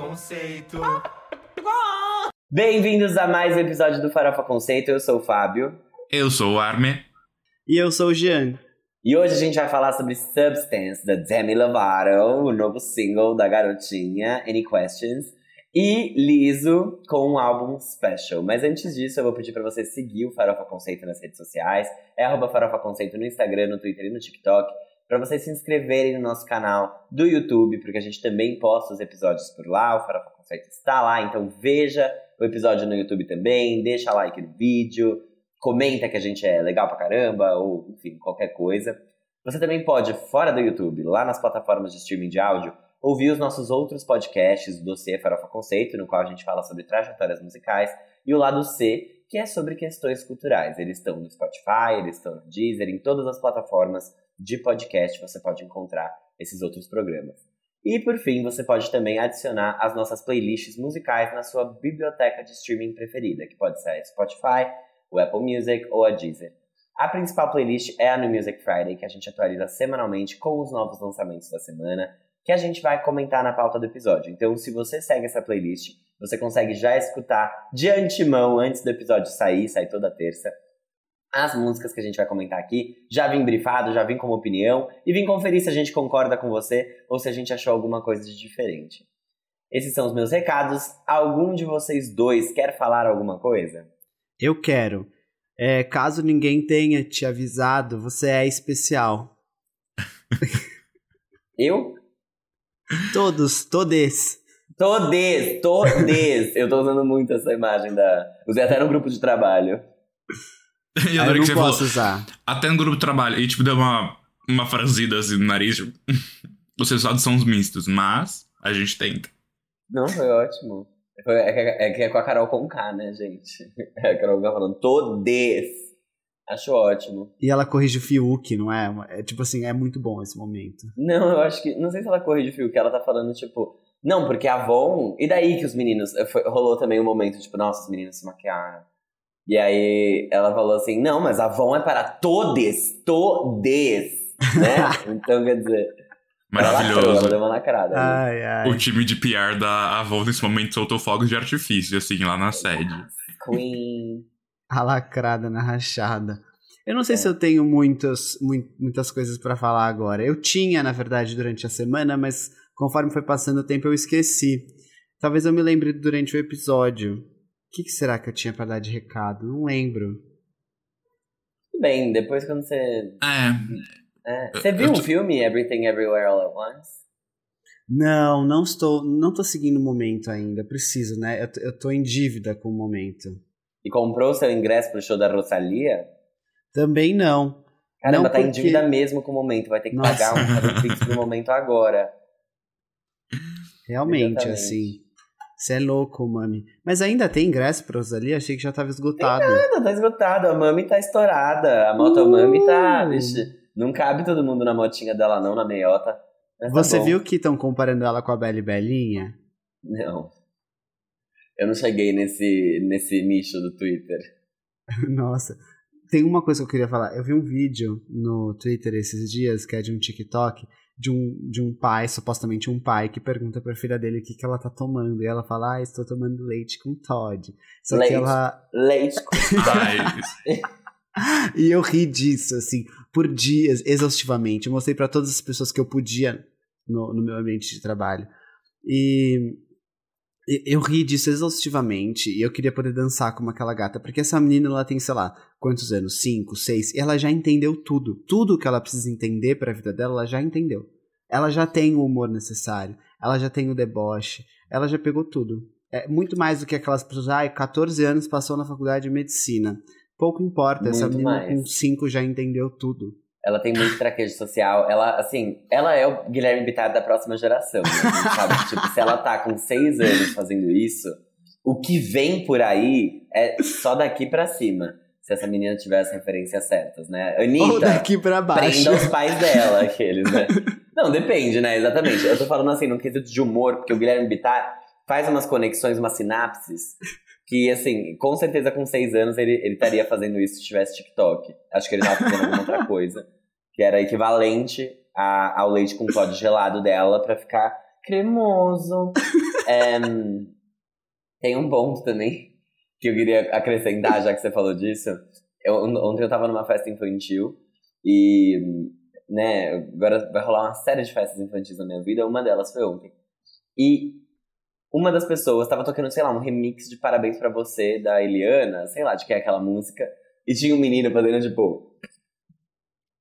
Conceito. Bem-vindos a mais um episódio do Farofa Conceito. Eu sou o Fábio. Eu sou o Arme. E eu sou o Jean. E hoje a gente vai falar sobre Substance, da Demi Lovato, o novo single da garotinha, Any Questions, e Liso com um álbum special. Mas antes disso, eu vou pedir para você seguir o Farofa Conceito nas redes sociais. É arroba Farofa Conceito no Instagram, no Twitter e no TikTok. Para vocês se inscreverem no nosso canal do YouTube, porque a gente também posta os episódios por lá. O Farofa Conceito está lá, então veja o episódio no YouTube também, deixa like no vídeo, comenta que a gente é legal pra caramba, ou enfim, qualquer coisa. Você também pode, fora do YouTube, lá nas plataformas de streaming de áudio, ouvir os nossos outros podcasts do Dossiê Farofa Conceito, no qual a gente fala sobre trajetórias musicais, e o lado C, que é sobre questões culturais. Eles estão no Spotify, eles estão no Deezer, em todas as plataformas de podcast você pode encontrar esses outros programas. E por fim, você pode também adicionar as nossas playlists musicais na sua biblioteca de streaming preferida, que pode ser a Spotify, o Apple Music ou a Deezer. A principal playlist é a No Music Friday, que a gente atualiza semanalmente com os novos lançamentos da semana, que a gente vai comentar na pauta do episódio. Então, se você segue essa playlist, você consegue já escutar de antemão, antes do episódio sair, sai toda terça, as músicas que a gente vai comentar aqui. Já vim brifado, já vim como opinião e vim conferir se a gente concorda com você ou se a gente achou alguma coisa de diferente. Esses são os meus recados. Algum de vocês dois quer falar alguma coisa? Eu quero. É, caso ninguém tenha te avisado, você é especial. Eu? Todos, todes. Todes, todes. Eu tô usando muito essa imagem da. Usei até no grupo de trabalho. E eu adorei não que você posso falou. usar. Até no grupo de trabalho. E tipo, deu uma, uma franzida assim no nariz. Tipo, os resultados são os mistos, mas a gente tenta. Não, foi ótimo. Foi- É que é, que é com a Carol com K, né, gente? É a Carol Conká falando todes. Acho ótimo. E ela corrige o Fiuk, não é? É tipo assim, é muito bom esse momento. Não, eu acho que. Não sei se ela corrige o fio, que ela tá falando, tipo. Não, porque a Avon. E daí que os meninos. foi- rolou também um momento, tipo, nossa, os meninos se maquiaram. E aí ela falou assim: não, mas a Avon é para todes, todes, né? então quer dizer. Ela lacrou, ela Maravilhoso. deu uma lacrada. né? Ai, ai. O time de PR da Avon nesse momento soltou fogos de artifício, assim, lá na sede. Queen. A lacrada na rachada. Eu não sei É. se eu tenho muitas, mui- muitas coisas pra falar agora. Eu tinha, na verdade, durante a semana, mas conforme foi passando o tempo eu esqueci. Talvez eu me lembre durante o episódio. O que, que será que eu tinha pra dar de recado? Não lembro. Tudo bem, depois quando você. É, é, você viu o tô- filme Everything Everywhere All at Once? Não, não estou, não tô seguindo o momento ainda. Preciso, né? Eu, tô- eu tô em dívida com o momento. E comprou seu ingresso pro show da Rosalia? Também não. Caramba, Não tá em porque- dívida mesmo com o momento. Vai ter que Nossa. pagar um um pix no momento agora. Realmente, Exatamente. assim. Você é louco, mami. Mas ainda tem ingresso pra Rosalia? Achei que já tava esgotado. Nada, tá esgotado. A Mami tá estourada. A moto Mami tá. Uh. Vixe, não cabe todo mundo na motinha dela, não, na meiota. Mas tá Você viu que estão comparando ela com a Belle Belinha? Não. Eu não cheguei nesse, nesse nicho do Twitter. Nossa. Tem uma coisa que eu queria falar. Eu vi um vídeo no Twitter esses dias, que é de um TikTok, de um, de um pai, supostamente um pai, que pergunta pra filha dele o que, que ela tá tomando. E ela fala, ah, estou tomando leite com Todd. Só Leite. que ela. Leite com ai, E eu ri disso, assim, por dias, exaustivamente. Eu mostrei pra todas as pessoas que eu podia no, no meu ambiente de trabalho. E eu ri disso exaustivamente. E eu queria poder dançar como aquela gata. Porque essa menina, ela tem, sei lá, quantos anos? Cinco, seis. E ela já entendeu tudo. Tudo que ela precisa entender pra vida dela, ela já entendeu. Ela já tem o humor necessário. Ela já tem o deboche. Ela já pegou tudo. É muito mais do que aquelas pessoas, ai, 14 anos passou na faculdade de medicina. Pouco importa, essa Muito menina mais. com 5 já entendeu tudo. Ela tem muito traquejo social. Ela, assim, ela é o Guilherme Bittar da próxima geração. Né? Sabe tipo, se ela tá com seis anos fazendo isso, o que vem por aí é só daqui pra cima. Se essa menina tiver as referências certas, né? Ou Anitta, daqui pra baixo. prenda os pais dela, aqueles, né? Não, depende, né? Exatamente. Eu tô falando assim, no quesito de humor, porque o Guilherme Bittar faz umas conexões, umas sinapses, que, assim, com certeza com seis anos ele, ele estaria fazendo isso se tivesse TikTok. Acho que ele tava fazendo alguma outra coisa. Que era equivalente a- ao leite com Todd gelado dela pra ficar cremoso. É, tem um ponto também que eu queria acrescentar, já que você falou disso. Eu, ontem eu tava numa festa infantil e, né, agora vai rolar uma série de festas infantis na minha vida. Uma delas foi ontem. E uma das pessoas tava tocando, sei lá, um remix de Parabéns para Você da Eliana, sei lá de que é aquela música. E tinha um menino fazendo, tipo.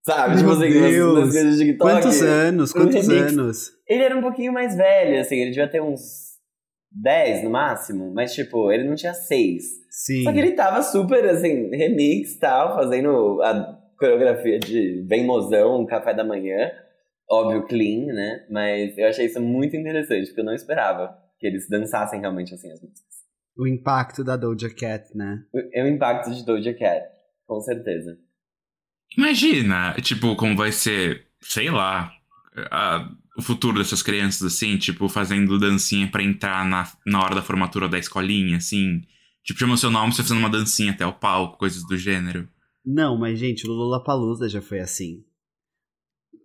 Sabe? Meu tipo assim, Deus. nas, coisas de TikTok. Quantos anos? Um Quantos remix. anos? Ele era um pouquinho mais velho, assim, ele devia ter uns 10 no máximo, mas tipo, ele não tinha 6. Sim. Só que ele tava super, assim, remix e tal, fazendo a coreografia de bem mozão, café da manhã. Óbvio, clean, né? Mas eu achei isso muito interessante, porque eu não esperava que eles dançassem realmente assim as músicas. O impacto da Doja Cat, né? É o impacto de Doja Cat, com certeza. Imagina, tipo, como vai ser, sei lá, a- o futuro dessas crianças, assim, tipo, fazendo dancinha pra entrar na, na hora da formatura da escolinha, assim. Tipo, chama o seu nome, você fazendo uma dancinha até o palco, coisas do gênero. Não, mas gente, o Lollapalooza já foi assim.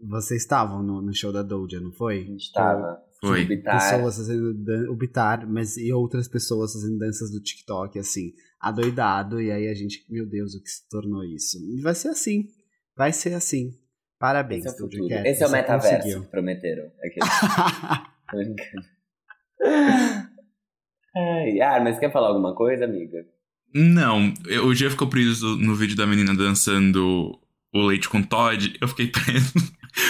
Vocês estavam no, no show da Doja, não foi? A gente tava. Foi. tipo, Bitar. Pessoas fazendo dan- o Bitar, mas e outras pessoas fazendo danças do TikTok, assim, adoidado, e aí a gente, meu Deus, o que se tornou isso? E vai ser assim. Vai ser assim. Parabéns, Esse é o futuro. Cat, Esse é o metaverso conseguiu. que prometeram. Aquele. Tô brincando. Ai, ah, mas quer falar alguma coisa, amiga? Não, eu- o dia ficou preso no vídeo da menina dançando o leite com Todd, eu fiquei preso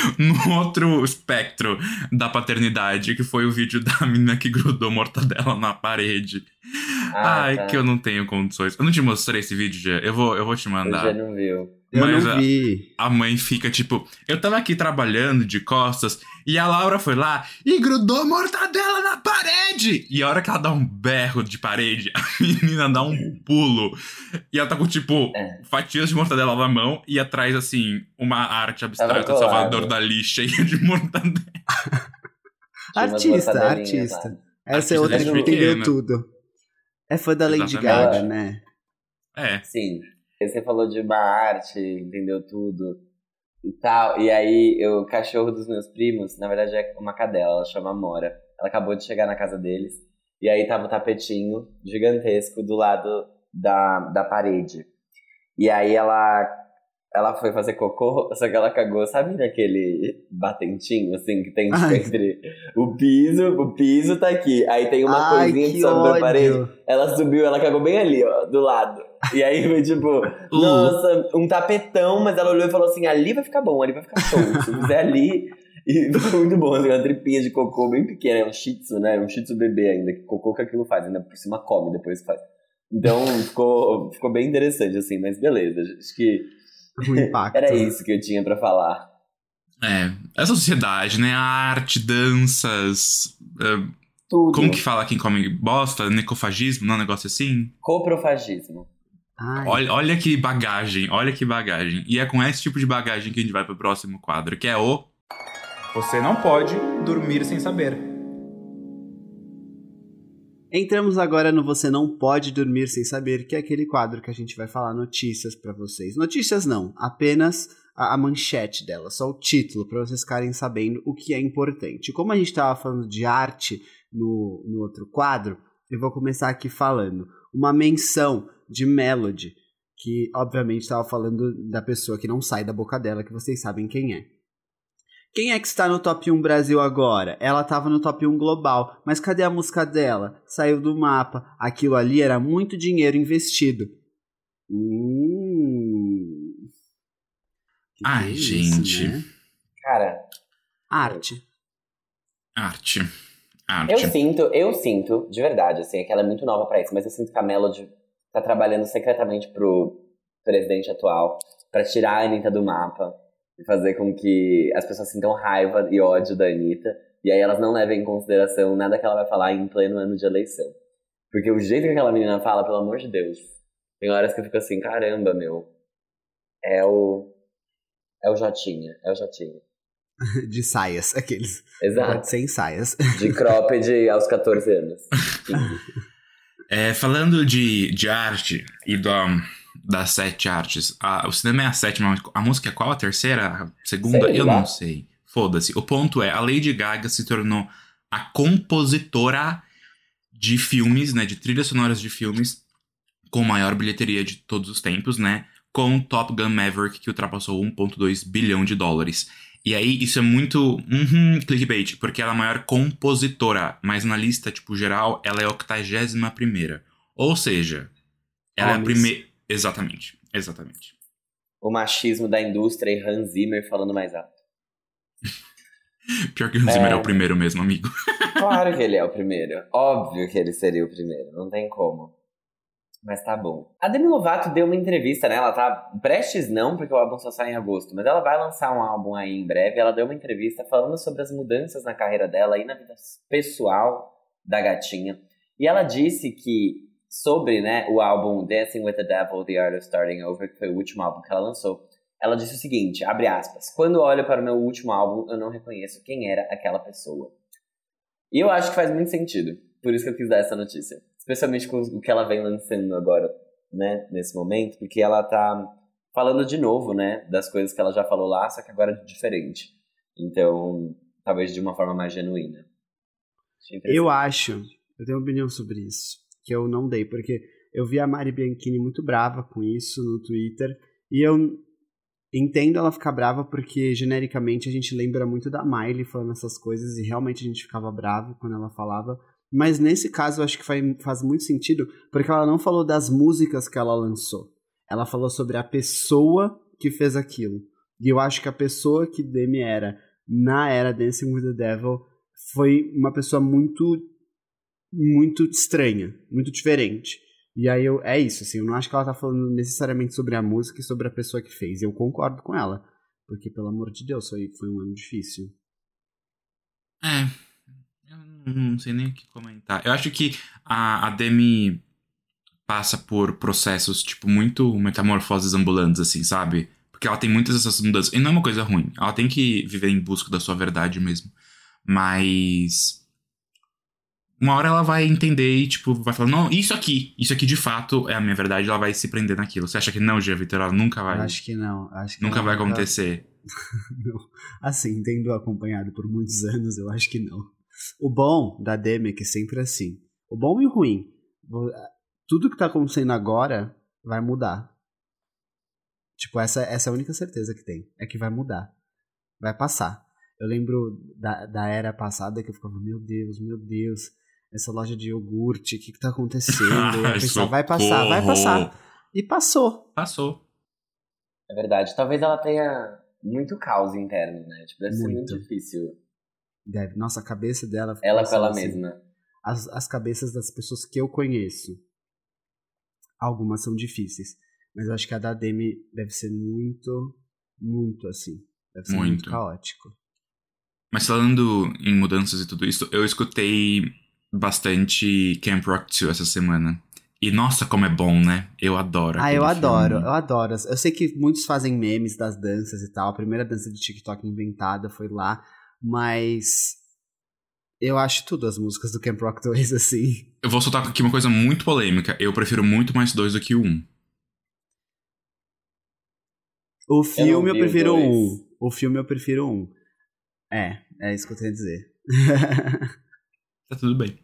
no outro espectro da paternidade, que foi o vídeo da menina que grudou mortadela na parede. Ah, Ai, tá. que eu não tenho condições. Eu não te mostrei esse vídeo já. Eu vou, eu vou te Eu mandar. já não viu. Eu Mas não a- vi. A mãe fica tipo, eu tava aqui trabalhando de costas e a Laura foi lá e grudou mortadela na parede. E a hora que ela dá um berro de parede, a menina dá um pulo. E ela tá com, tipo, É. fatias de mortadela na mão e atrás, assim, uma arte abstrata. Salvador Dali cheia de mortadela. Artista, artista. Essa é Artista outra que desde entendeu tudo. É fã da Lady. Gaga, né? É. Sim. Você falou de uma arte, entendeu tudo e tal. E aí, eu- o cachorro dos meus primos, na verdade é uma cadela, ela chama Mora. Ela acabou de chegar na casa deles. E aí tava um tapetinho gigantesco do lado da, da parede. E aí ela, ela foi fazer cocô, só que ela cagou, sabe naquele batentinho, assim, que tem tipo, entre o piso, o piso tá aqui. Aí tem uma Ai, coisinha que que sobe da parede. Ela subiu, ela cagou bem ali, ó, do lado. E aí foi tipo, nossa, um tapetão, mas ela olhou e falou assim: ali vai ficar bom, ali vai ficar show. Se fizer ali. E foi muito bom, assim, uma tripinha de cocô bem pequena, é um shih tzu, né? Um shih tzu bebê ainda, que cocô que aquilo faz, ainda por cima come depois faz. Então ficou, ficou bem interessante, assim, mas beleza. Acho que O impacto. era isso que eu tinha pra falar. É. Essa sociedade, né? Arte, danças. é, Tudo. como que fala quem come bosta? Necofagismo? Não é um negócio assim? Coprofagismo. Ai, Olha, olha que bagagem, olha que bagagem. E é com esse tipo de bagagem que a gente vai pro próximo quadro, que é o. Você não pode dormir sem saber. Entramos agora no Você Não Pode Dormir Sem Saber, que é aquele quadro que a gente vai falar notícias pra vocês. Notícias não, apenas a, a manchete dela, só o título, pra vocês ficarem sabendo o que é importante. Como a gente estava falando de arte no, no outro quadro, eu vou começar aqui falando uma menção de Melody, que obviamente estava falando da pessoa que não sai da boca dela, que vocês sabem quem é. Quem é que está no top 1 Brasil agora? Ela estava no top 1 global, mas cadê a música dela? Saiu do mapa. Aquilo ali era muito dinheiro investido. Hum. Que que Ai, isso, gente. né? Cara, Arte. Arte. eu Arte. sinto, eu sinto, de verdade, assim, é que ela é muito nova pra isso, mas eu sinto que a Melody tá trabalhando secretamente pro presidente atual pra tirar a Anitta do mapa fazer com que as pessoas sintam raiva e ódio da Anitta e aí elas não levem em consideração nada que ela vai falar em pleno ano de eleição. Porque o jeito que aquela menina fala, pelo amor de Deus, tem horas que eu fico assim, caramba, meu, é o. É o Jotinha, é o Jotinha. De saias, aqueles. Exato. Sem saias. De cropped aos 14 anos. 15. É, falando de, de arte e da, das sete artes, a- o cinema é a sétima, a música é qual? A terceira? A segunda? Sei Eu lá. não sei. Foda-se. O ponto é, a Lady Gaga se tornou a compositora de filmes, né, de trilhas sonoras de filmes com maior bilheteria de todos os tempos, né, com Top Gun Maverick que ultrapassou 1.2 bilhão de dólares. E aí isso é muito uhum, clickbait, porque ela é a maior compositora, mas na lista tipo geral ela é a 81 primeira. Ou seja, ela Homens. é a primeira exatamente, exatamente. O machismo da indústria e Hans Zimmer falando mais alto. Pior que Hans Zimmer é... é o primeiro mesmo, amigo. claro que ele é o primeiro. Óbvio que ele seria o primeiro. Não tem como. Mas tá bom. A Demi Lovato deu uma entrevista, né? Ela tá prestes não, porque o álbum só sai em agosto. Mas ela vai lançar um álbum aí em breve. Ela deu uma entrevista falando sobre as mudanças na carreira dela e na vida pessoal da gatinha. E ela disse que sobre né, o álbum Dancing with the Devil, The Art of Starting Over, que foi o último álbum que ela lançou, ela disse o seguinte, abre aspas, quando olho para o meu último álbum, eu não reconheço quem era aquela pessoa. E eu acho que faz muito sentido, por isso que eu quis dar essa notícia. Especialmente com o que ela vem lançando agora, né, nesse momento, porque ela tá falando de novo, né, das coisas que ela já falou lá, só que agora é diferente. Então, talvez de uma forma mais genuína. Eu acho, eu tenho opinião sobre isso, que eu não dei, porque eu vi a Mari Bianchini muito brava com isso no Twitter, e eu Entendo ela ficar brava porque genericamente a gente lembra muito da Miley falando essas coisas e realmente a gente ficava bravo quando ela falava. Mas nesse caso eu acho que faz, muito sentido porque ela não falou das músicas que ela lançou. Ela falou sobre a pessoa que fez aquilo. E eu acho que a pessoa que Demi era na era Dancing with the Devil foi uma pessoa muito muito estranha, muito diferente. E aí eu, é isso, assim, eu não acho que ela tá falando necessariamente sobre a música e sobre a pessoa que fez. Eu concordo com ela. Porque, pelo amor de Deus, foi, foi um ano difícil. É. Eu não sei nem o que comentar. Eu acho que a, a Demi passa por processos, tipo, muito metamorfoses ambulantes, assim, sabe? Porque ela tem muitas dessas mudanças. E não é uma coisa ruim. Ela tem que viver em busca da sua verdade mesmo. Mas uma hora ela vai entender e, tipo, vai falar, não, isso aqui, isso aqui de fato é a minha verdade, ela vai se prender naquilo. Você acha que não, Gia Vitor? Ela nunca vai. Acho que não. Acho que nunca vai acontecer. não. Assim, tendo acompanhado por muitos anos, eu acho que não. O bom da Demi é que sempre é assim. O bom e o ruim. Tudo que tá acontecendo agora vai mudar. Tipo, essa, essa é a única certeza que tem. É que vai mudar. Vai passar. Eu lembro da, da era passada que eu ficava, meu Deus, meu Deus essa loja de iogurte, o que, que tá acontecendo? eu pensava, vai passar, vai passar. E passou. Passou. É verdade. Talvez ela tenha muito caos interno, né? Tipo, deve muito. ser muito difícil. Deve. Nossa, a cabeça dela. Ela com ela assim, mesma. As, as cabeças das pessoas que eu conheço. Algumas são difíceis. Mas eu acho que a da Demi deve ser muito, muito assim. Deve ser muito, muito caótico. Mas falando em mudanças e tudo isso, eu escutei bastante Camp Rock 2 essa semana. E nossa, como é bom, né? Eu adoro. Ah, eu adoro, filme. eu adoro. Eu sei que muitos fazem memes das danças e tal. A primeira dança de TikTok inventada foi lá, mas eu acho tudo as músicas do Camp Rock 2 assim. Eu vou soltar aqui uma coisa muito polêmica. Eu prefiro muito mais dois do que um. O filme eu, eu prefiro um. O filme eu prefiro um. É, é isso que eu tenho a dizer. tá tudo bem.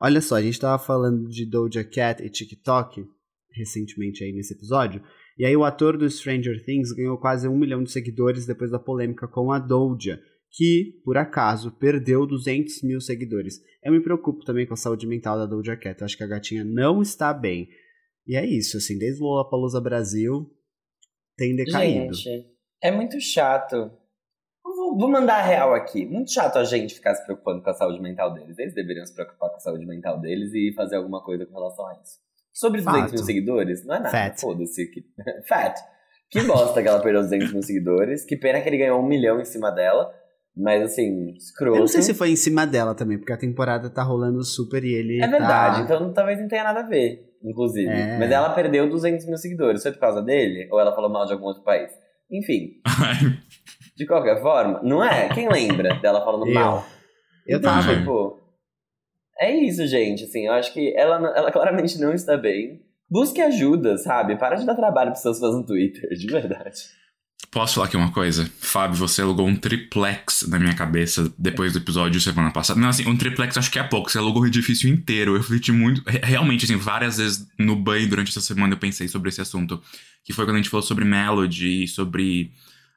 Olha só, a gente tava falando de Doja Cat e TikTok recentemente aí nesse episódio. E aí o ator do Stranger Things ganhou quase um milhão de seguidores depois da polêmica com a Doja, que, por acaso, perdeu 200 mil seguidores. Eu me preocupo também com a saúde mental da Doja Cat. Eu acho que a gatinha não está bem. E é isso, assim, desde Lollapalooza Brasil tem decaído. Gente, é muito chato vou mandar a real aqui. Muito chato a gente ficar se preocupando com a saúde mental deles. Eles deveriam se preocupar com a saúde mental deles e fazer alguma coisa com relação a isso. Sobre 200 Fato. mil seguidores, não é nada. Foda-se. Que... Fato. Que bosta que ela perdeu 200 mil seguidores. Que pena que ele ganhou um milhão em cima dela. Mas assim, escroto. Eu não sei se foi em cima dela também, porque a temporada tá rolando super e ele. É verdade, tá... então talvez não tenha nada a ver, inclusive. É. Mas ela perdeu 200 mil seguidores. Foi por causa dele? Ou ela falou mal de algum outro país? Enfim. De qualquer forma, não é? Quem lembra dela falando eu. mal? Eu então, tava. Tipo, é isso, gente. Assim, eu acho que ela, ela claramente não está bem. Busque ajuda, sabe? Para de dar trabalho para seus fãs no Twitter, de verdade. Posso falar aqui uma coisa? Fábio, você alugou um triplex na minha cabeça depois do episódio semana passada. Não, assim, um triplex acho que é pouco. Você alugou o edifício inteiro. Eu refleti muito. Realmente, assim, várias vezes no banho durante essa semana eu pensei sobre esse assunto. Que foi quando a gente falou sobre Melody, sobre.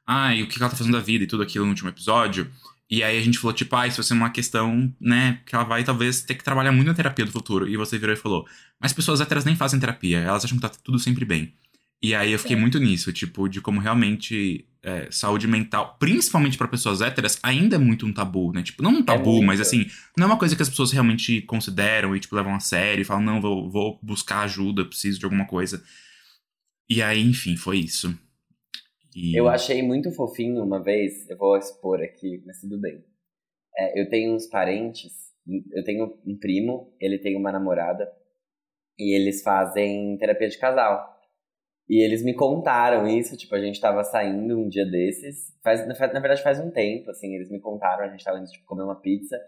Ah, e o que ela tá fazendo da vida e tudo aquilo no último episódio. E aí a gente falou, tipo, ah, isso vai ser uma questão, né, que ela vai talvez ter que trabalhar muito na terapia do futuro. E você virou e falou, mas pessoas héteras nem fazem terapia, elas acham que tá tudo sempre bem. E aí eu fiquei muito nisso, tipo, de como realmente é, saúde mental, principalmente para pessoas héteras, ainda é muito um tabu, né? Tipo, não um tabu, é mas assim, não é uma coisa que as pessoas realmente consideram e, tipo, levam a sério e falam, não, vou, vou buscar ajuda, preciso de alguma coisa. E aí, enfim, foi isso. E... Eu achei muito fofinho uma vez, eu vou expor aqui, mas tudo bem. É, eu tenho uns parentes, eu tenho um primo, ele tem uma namorada, e eles fazem terapia de casal. E eles me contaram isso, tipo, a gente tava saindo um dia desses, faz, na, verdade faz um tempo, assim, eles me contaram, a gente tava indo, tipo, comer uma pizza.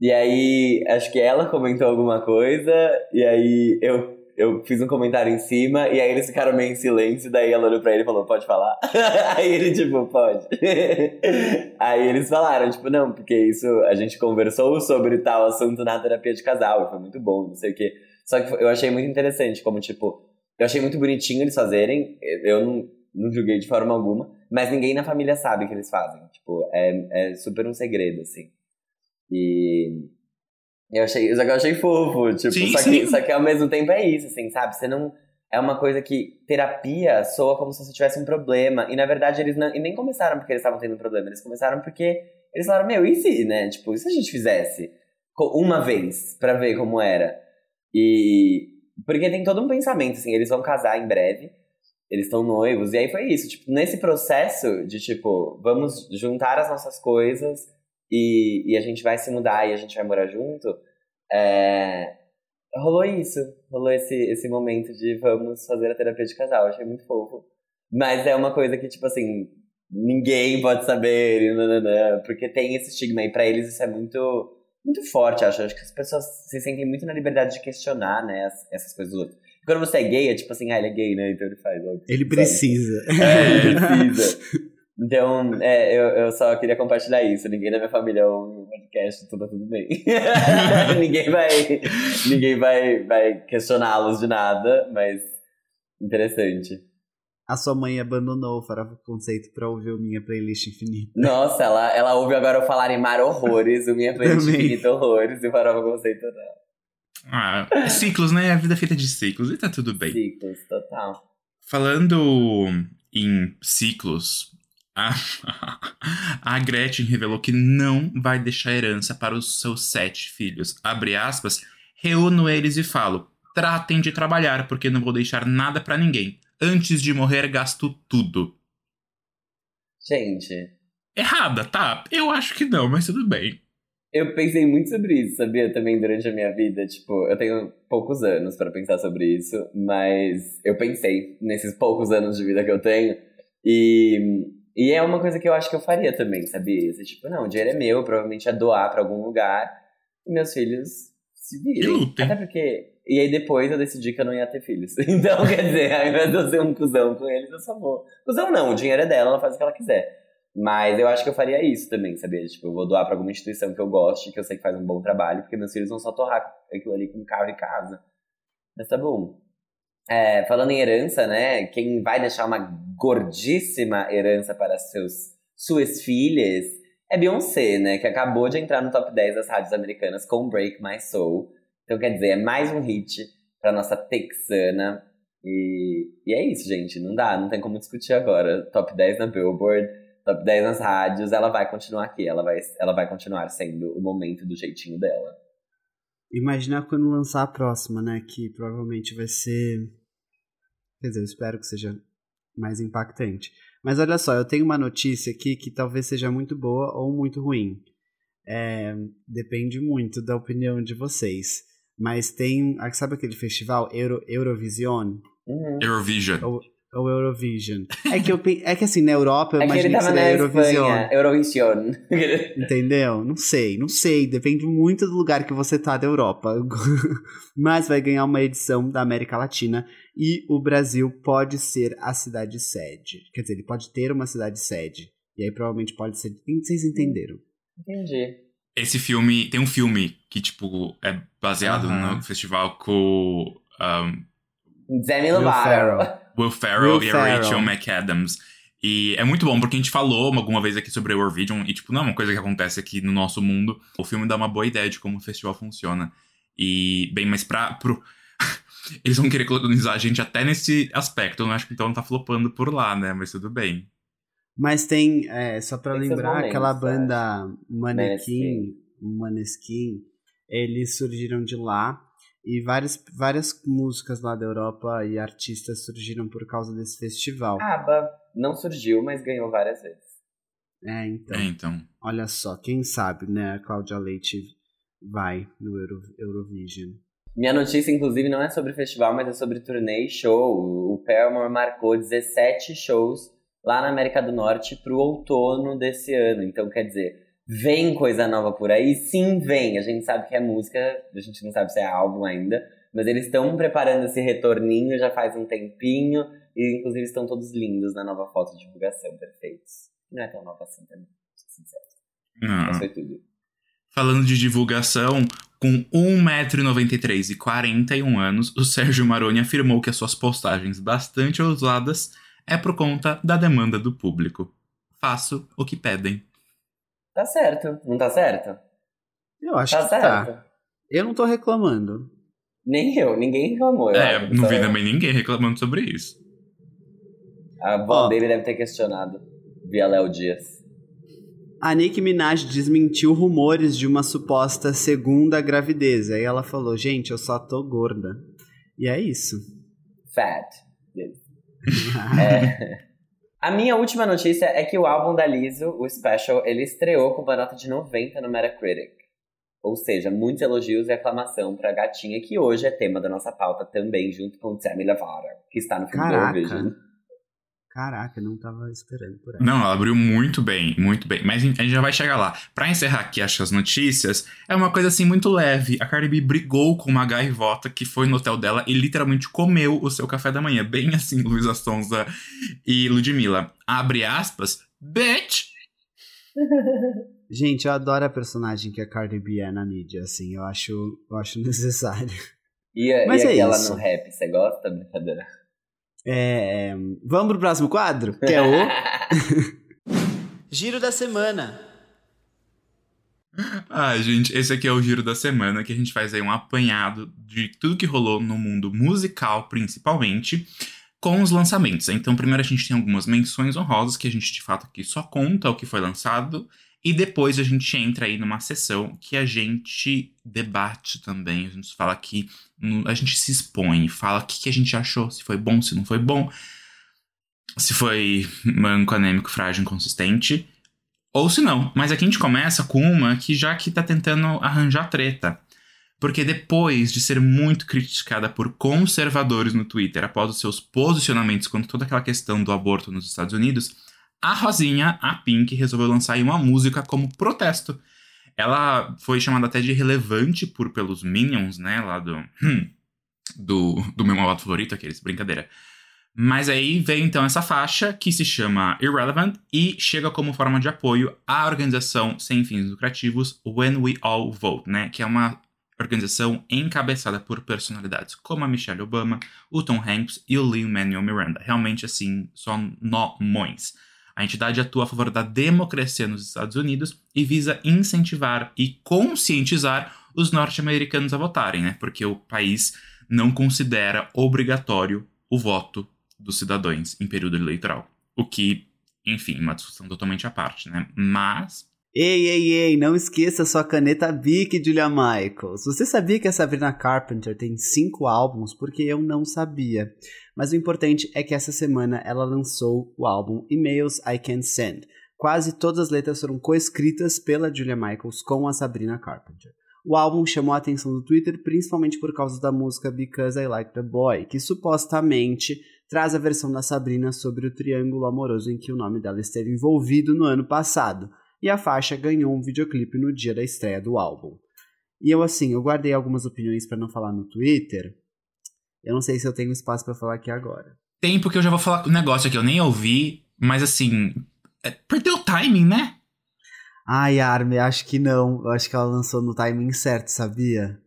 E aí, acho que ela comentou alguma coisa, e aí eu, eu fiz um comentário em cima, e aí eles ficaram meio em silêncio, daí ela olhou pra ele e falou, pode falar? aí ele, tipo, pode. aí eles falaram, tipo, não, porque isso, a gente conversou sobre tal assunto na terapia de casal, foi muito bom, não sei o quê. Só que eu achei muito interessante, como, tipo, eu achei muito bonitinho eles fazerem. Eu não, não julguei de forma alguma. Mas ninguém na família sabe que eles fazem. Tipo, é, é super um segredo, assim. E. Eu achei, eu achei fofo, tipo, sim, só, que, só que ao mesmo tempo é isso, assim, sabe? Você não. É uma coisa que terapia soa como se você tivesse um problema. E na verdade eles não, e nem começaram porque eles estavam tendo um problema. Eles começaram porque eles falaram, meu, e se, né? Tipo, e se a gente fizesse uma vez para ver como era? E, porque tem todo um pensamento, assim, eles vão casar em breve, eles estão noivos, e aí foi isso, tipo, nesse processo de, tipo, vamos juntar as nossas coisas e, e a gente vai se mudar e a gente vai morar junto, é, rolou isso, rolou esse, esse momento de vamos fazer a terapia de casal, achei muito fofo. Mas é uma coisa que, tipo assim, ninguém pode saber, nananã, porque tem esse estigma, e pra eles isso é muito muito forte, acho. Acho que as pessoas se sentem muito na liberdade de questionar, né, essas coisas do outro. Quando você é gay, é tipo assim, ah, ele é gay, né? Então ele faz. Óbvio, ele precisa. É, ele precisa. Então, é, eu, eu só queria compartilhar isso. Ninguém da minha família ouve o podcast, tudo, tudo bem. ninguém vai, ninguém vai, vai questioná-los de nada, mas interessante a sua mãe abandonou o Farofa Conceito pra ouvir o Minha Playlist Infinita. Nossa, ela, ela ouve agora eu falar em Mar Horrores, o Minha Playlist Infinita Horrores e o Farofa Conceito não. Ah, ciclos, né? A vida é feita de ciclos e tá tudo bem. Ciclos, total. Falando em ciclos, a, a Gretchen revelou que não vai deixar herança para os seus sete filhos. Abre aspas, reúno eles e falo: tratem de trabalhar, porque não vou deixar nada para ninguém antes de morrer gasto tudo. Gente. Errada, tá? Eu acho que não, mas tudo bem. Eu pensei muito sobre isso, sabia? Também durante a minha vida. Tipo, eu tenho poucos anos para pensar sobre isso, mas eu pensei nesses poucos anos de vida que eu tenho. E, e é uma coisa que eu acho que eu faria também, sabia? Assim, tipo, não, o dinheiro é meu, provavelmente é doar para algum lugar. E meus filhos se virem. Até porque e aí depois eu decidi que eu não ia ter filhos. Então, quer dizer, ao invés de eu ser um cuzão com eles, eu só vou. Cuzão não, o dinheiro é dela, ela faz o que ela quiser. Mas eu acho que eu faria isso também, sabia? Tipo, eu vou doar pra alguma instituição que eu goste, que eu sei que faz um bom trabalho, porque meus filhos vão só torrar aquilo ali com carro e casa. Mas tá bom. É, falando em herança, né? Quem vai deixar uma gordíssima herança para seus, suas filhas é Beyoncé, né? Que acabou de entrar no top 10 das rádios americanas com Break My Soul. Então, quer dizer, é mais um hit pra nossa texana. E, e é isso, gente. Não dá, não tem como discutir agora. Top 10 na Billboard, top 10 nas rádios, ela vai continuar aqui. Ela vai, ela vai continuar sendo o momento do jeitinho dela. Imaginar quando lançar a próxima, né? Que provavelmente vai ser. Quer dizer, eu espero que seja mais impactante. Mas olha só, eu tenho uma notícia aqui que talvez seja muito boa ou muito ruim. É, depende muito da opinião de vocês. Mas tem. Sabe aquele festival Euro, Eurovision? Uhum. Eurovision. ou Eurovision? É que, eu, é que assim, na Europa eu É que ele imagino que seria Eurovision. Eurovision. Entendeu? Não sei, não sei. Depende muito do lugar que você tá da Europa. Mas vai ganhar uma edição da América Latina e o Brasil pode ser a cidade sede. Quer dizer, ele pode ter uma cidade sede. E aí provavelmente pode ser. Vocês entenderam? Entendi. Esse filme. Tem um filme que, tipo, é baseado Aham. no festival com um, Demi Lovato. Will Ferrell Will e a Ferrell. Rachel McAdams. E é muito bom, porque a gente falou alguma vez aqui sobre a Eurovision, e, tipo, não é uma coisa que acontece aqui no nosso mundo. O filme dá uma boa ideia de como o festival funciona. E, bem, mas pra. Pro... Eles vão querer colonizar a gente até nesse aspecto. Eu não acho que então tá flopando por lá, né? Mas tudo bem. Mas tem, é, só pra Tem lembrar, momentos, aquela né? banda Manequim, Maneskin, eles surgiram de lá. E várias, várias músicas lá da Europa e artistas surgiram por causa desse festival. ABBA não surgiu, mas ganhou várias vezes. É, então. É, então. Olha só, quem sabe, né? A Cláudia Leite vai no Euro, Eurovision. Minha notícia, inclusive, não é sobre festival, mas é sobre turnê e show. O Paramore marcou 17 shows lá na América do Norte pro outono desse ano. Então, quer dizer, vem coisa nova por aí? Sim, vem. A gente sabe que é música, a gente não sabe se é álbum ainda, mas eles estão preparando esse retorninho já faz um tempinho. E, inclusive, estão todos lindos na nova foto de divulgação, perfeitos. Não é tão nova assim também, sincero. Não. Foi tudo. Falando de divulgação, com 1,93m e 41 anos, o Sérgio Maroni afirmou que as suas postagens bastante ousadas é por conta da demanda do público. Faço o que pedem. Tá certo, não tá certo? Eu acho Tá que certo. tá. Eu não tô reclamando. Nem eu, ninguém reclamou. eu É, acho, não vi eu. também ninguém reclamando sobre isso. A avó dele deve ter questionado via Léo Dias. A Nicki Minaj desmentiu rumores de uma suposta segunda gravidez. Aí ela falou, gente, eu só tô gorda. E é isso. Fat. É. A minha última notícia é que o álbum da Lizzo, o Special, ele estreou com uma nota de 90 no Metacritic. Ou seja, muitos elogios e aclamação pra gatinha, que hoje é tema da nossa pauta também, junto com Demi Lovato, que está no filme do Caraca. Caraca, não tava esperando por aí. Não, ela abriu muito bem, muito bem. Mas a gente já vai chegar lá. Pra encerrar aqui, acho que as notícias, é uma coisa assim muito leve. A Cardi B brigou com uma gaivota que foi no hotel dela e literalmente comeu o seu café da manhã. Bem assim, Luísa Sonza e Ludmilla. Abre aspas, bitch! Gente, eu adoro a personagem que a Cardi B é na mídia, assim. Eu acho, eu acho necessário. E, a- Mas e é aquela isso. no rap, você gosta, brincadeira? É, vamos pro próximo quadro? Que é o... Giro da Semana. Ah, gente, esse aqui é o giro da semana que a gente faz aí um apanhado de tudo que rolou no mundo musical, principalmente, com os lançamentos. Então, primeiro a gente tem algumas menções honrosas que a gente de fato aqui só conta o que foi lançado. E depois a gente entra aí numa sessão que a gente debate também. A gente fala aqui, a gente se expõe, fala o que, que a gente achou, se foi bom, se não foi bom, se foi manco, anêmico, frágil, inconsistente. Ou se não. Mas aqui a gente começa com uma que já que tá tentando arranjar treta. Porque depois de ser muito criticada por conservadores no Twitter após os seus posicionamentos quanto toda aquela questão do aborto nos Estados Unidos, a Rosinha, a Pink, resolveu lançar uma música como protesto. Ela foi chamada até de relevante por pelos Minions, né, lá do do, do meu malvado favorito, aqueles, brincadeira. Mas aí veio então essa faixa que se chama Irrelevant e chega como forma de apoio à organização sem fins lucrativos When We All Vote, né? Que é uma organização encabeçada por personalidades como a Michelle Obama, o Tom Hanks e o Lin-Manuel Miranda. Realmente, assim, só nomões. A entidade atua a favor da democracia nos Estados Unidos e visa incentivar e conscientizar os norte-americanos a votarem, né? Porque o país não considera obrigatório o voto dos cidadãos em período eleitoral. O que, enfim, uma discussão totalmente à parte, né? Mas Ei, ei, ei, não esqueça sua caneta Bic, Julia Michaels. Você sabia que a Sabrina Carpenter tem cinco álbuns? Porque eu não sabia. Mas o importante é que essa semana ela lançou o álbum Emails I Can Send. Quase todas as letras foram coescritas pela Julia Michaels com a Sabrina Carpenter. O álbum chamou a atenção do Twitter principalmente por causa da música Because I Like the Boy, que supostamente traz a versão da Sabrina sobre o triângulo amoroso em que o nome dela esteve envolvido no ano passado, e a faixa ganhou um videoclipe no dia da estreia do álbum. E eu, assim, eu guardei algumas opiniões para não falar no Twitter. Eu não sei se eu tenho espaço para falar aqui agora. Tem, porque eu já vou falar um negócio aqui, eu nem ouvi, mas assim, é, perdeu o timing, né? Ai, Armin, acho que não. Eu acho que ela lançou no timing certo, sabia?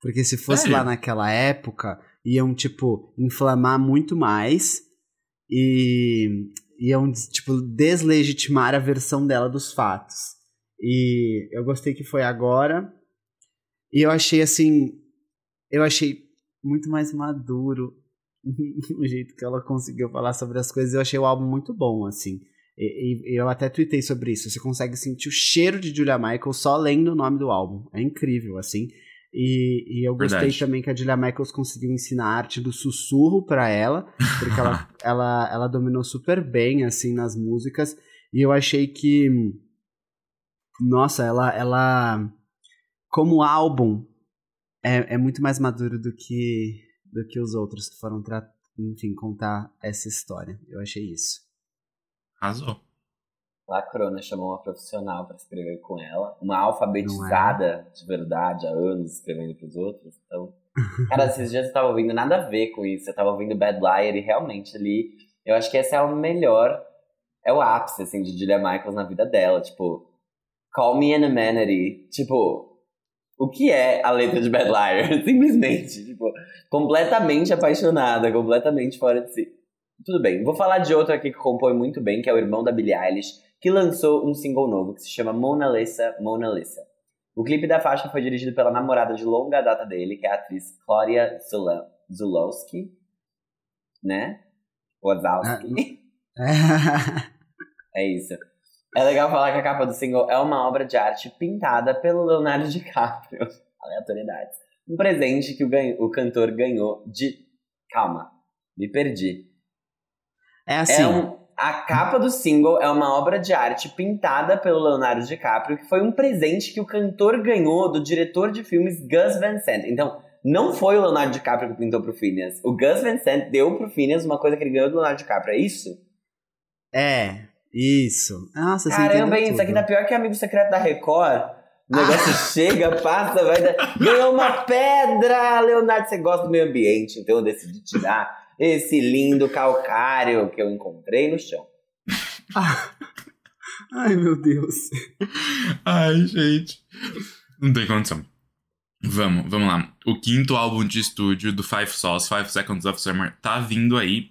Porque se fosse Sério? lá naquela época, iam, tipo, inflamar muito mais e iam, tipo, deslegitimar a versão dela dos fatos. E eu gostei que foi agora. E eu achei, assim, eu achei muito mais maduro o jeito que ela conseguiu falar sobre as coisas. Eu achei o álbum muito bom, assim. E, e eu até tuitei sobre isso. Você consegue sentir o cheiro de Julia Michaels só lendo o nome do álbum. É incrível, assim. E, e eu gostei Verdade. também que a Julia Michaels conseguiu ensinar a arte do sussurro pra ela, porque ela, ela, ela dominou super bem, assim, nas músicas. E eu achei que. Nossa, ela. ela como álbum, é, é muito mais maduro do que, do que os outros que foram, enfim, contar essa história. Eu achei isso. Arrasou. Lacrona chamou uma profissional pra escrever com ela, uma alfabetizada de verdade há anos escrevendo pros outros. Então, cara, esses dias eu tava ouvindo nada a ver com isso. Eu tava ouvindo Bad Liar e realmente ali, eu acho que esse é o melhor, é o ápice assim de Julia Michaels na vida dela, tipo, Call Me an Amenity, tipo, o que é a letra de Bad Liar? Simplesmente, tipo, completamente apaixonada, completamente fora de si. Tudo bem, vou falar de outro aqui que compõe muito bem, que é o irmão da Billie Eilish, que lançou um single novo que se chama Mona Lisa, Mona Lisa. O clipe da faixa foi dirigido pela namorada de longa data dele, que é a atriz Claudia Zulowski, né? Wazowski. É isso. É legal falar que a capa do single é uma obra de arte pintada pelo Leonardo DiCaprio. Aleatoriedades. Um presente que o, ganho- o cantor ganhou de. Calma, me perdi. É assim. É um- a capa do single é uma obra de arte pintada pelo Leonardo DiCaprio, que foi um presente que o cantor ganhou do diretor de filmes Gus Van Sant. Então, não foi o Leonardo DiCaprio que pintou pro Phineas. O Gus Van Sant deu pro Phineas uma coisa que ele ganhou do Leonardo DiCaprio. É isso? É, isso. Nossa, Caramba, hein? Isso aqui tá pior que Amigo Secreto da Record. O negócio chega, passa, vai dar. Ganhou uma pedra! Leonardo, você gosta do meio ambiente, então eu decidi te dar esse lindo calcário que eu encontrei no chão. Ai, meu Deus. Ai, gente. Não tem condição. Vamos, vamos lá. O quinto álbum de estúdio do Five Sauce, Five Seconds of Summer, tá vindo aí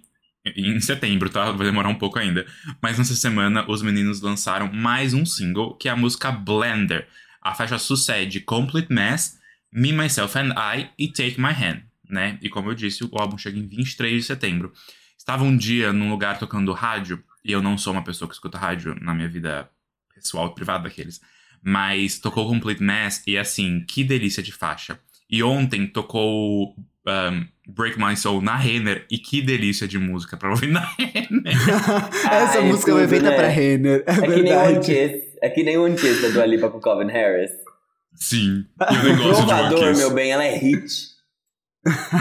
em setembro, tá? Vai demorar um pouco ainda. Mas nessa semana, os meninos lançaram mais um single, que é a música Blender. A faixa sucede Complete Mess, Me, Myself and I e Take My Hand, né? E como eu disse, o álbum chega em 23 de setembro. Estava um dia num lugar tocando rádio, e eu não sou uma pessoa que escuta rádio na minha vida pessoal e privada daqueles. Mas tocou Complete Mess e assim, que delícia de faixa. E ontem tocou um, Break My Soul na Renner e que delícia de música pra ouvir na Renner. Essa Ai, música foi tudo, feita né? pra Renner. É, É que nem One verdade. Kiss. É que nem One Kiss da Dua Lipa com o Calvin Harris. Sim, e o negócio de One Kiss. meu bem, ela é hit.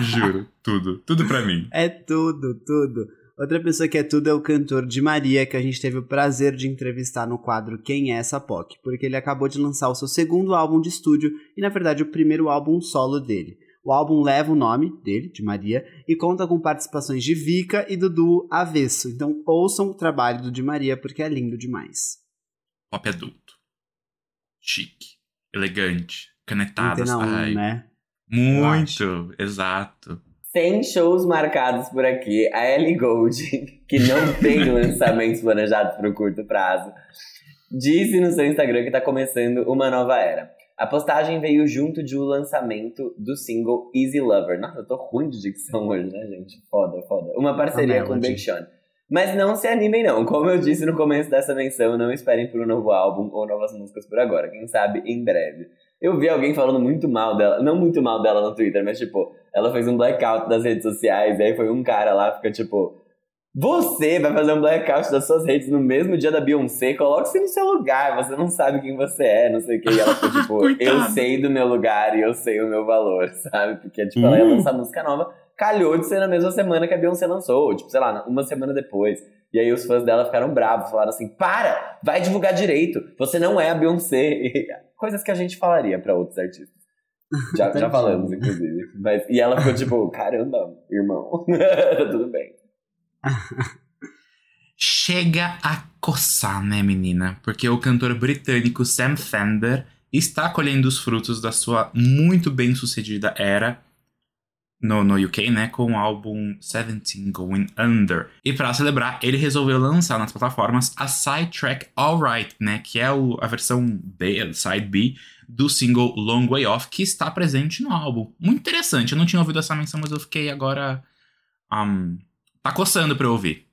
Juro, tudo, tudo pra mim. É tudo, tudo. Outra pessoa que é tudo é o cantor de Maria, que a gente teve o prazer de entrevistar no quadro Quem é essa POC? Porque ele acabou de lançar o seu segundo álbum de estúdio e, na verdade, o primeiro álbum solo dele. O álbum leva o nome dele, de Maria, e conta com participações de Vika e do duo Avesso. Então ouçam o trabalho do Di Maria, porque é lindo demais. Pop adulto. Chique, elegante, canetadas. Antena 1, ai, né? Muito, exato. Sem shows marcados por aqui, a Ellie Gold, que não tem lançamentos planejados para o curto prazo, disse no seu Instagram que tá começando uma nova era. A postagem veio junto de o lançamento do single Easy Lover. Nossa, eu tô ruim de dicção hoje, né, gente? Foda, foda. Uma parceria A com. Big Sean. Mas não se animem não, como eu disse no começo dessa menção, não esperem por um novo álbum ou novas músicas por agora, quem sabe em breve. Eu vi alguém falando muito mal dela, não muito mal dela no Twitter, mas tipo, ela fez um blackout das redes sociais, e aí foi um cara lá, fica tipo, você vai fazer um blackout das suas redes no mesmo dia da Beyoncé, coloque-se no seu lugar, você não sabe quem você é, não sei o que, e ela ficou tipo, eu sei do meu lugar e eu sei o meu valor, sabe? Porque tipo, ela ia Uh. lançar música nova, calhou de ser na mesma semana que a Beyoncé lançou, tipo, sei lá, uma semana depois. E aí os fãs dela ficaram bravos, falaram assim: para, vai divulgar direito, você não é a Beyoncé. Coisas que a gente falaria para outros artistas. Já, já falamos, inclusive. Mas, e ela ficou tipo: caramba, irmão, tudo bem. Chega a coçar, né, menina? Porque o cantor britânico Sam Fender está colhendo os frutos da sua muito bem sucedida era no, no UK, né, com o álbum 17 Going Under. E para celebrar, ele resolveu lançar nas plataformas a side track Alright, né, que é o, a versão B, side B, do single Long Way Off, que está presente no álbum. Muito interessante, eu não tinha ouvido essa menção, mas eu fiquei agora. Um, tá coçando pra eu ouvir.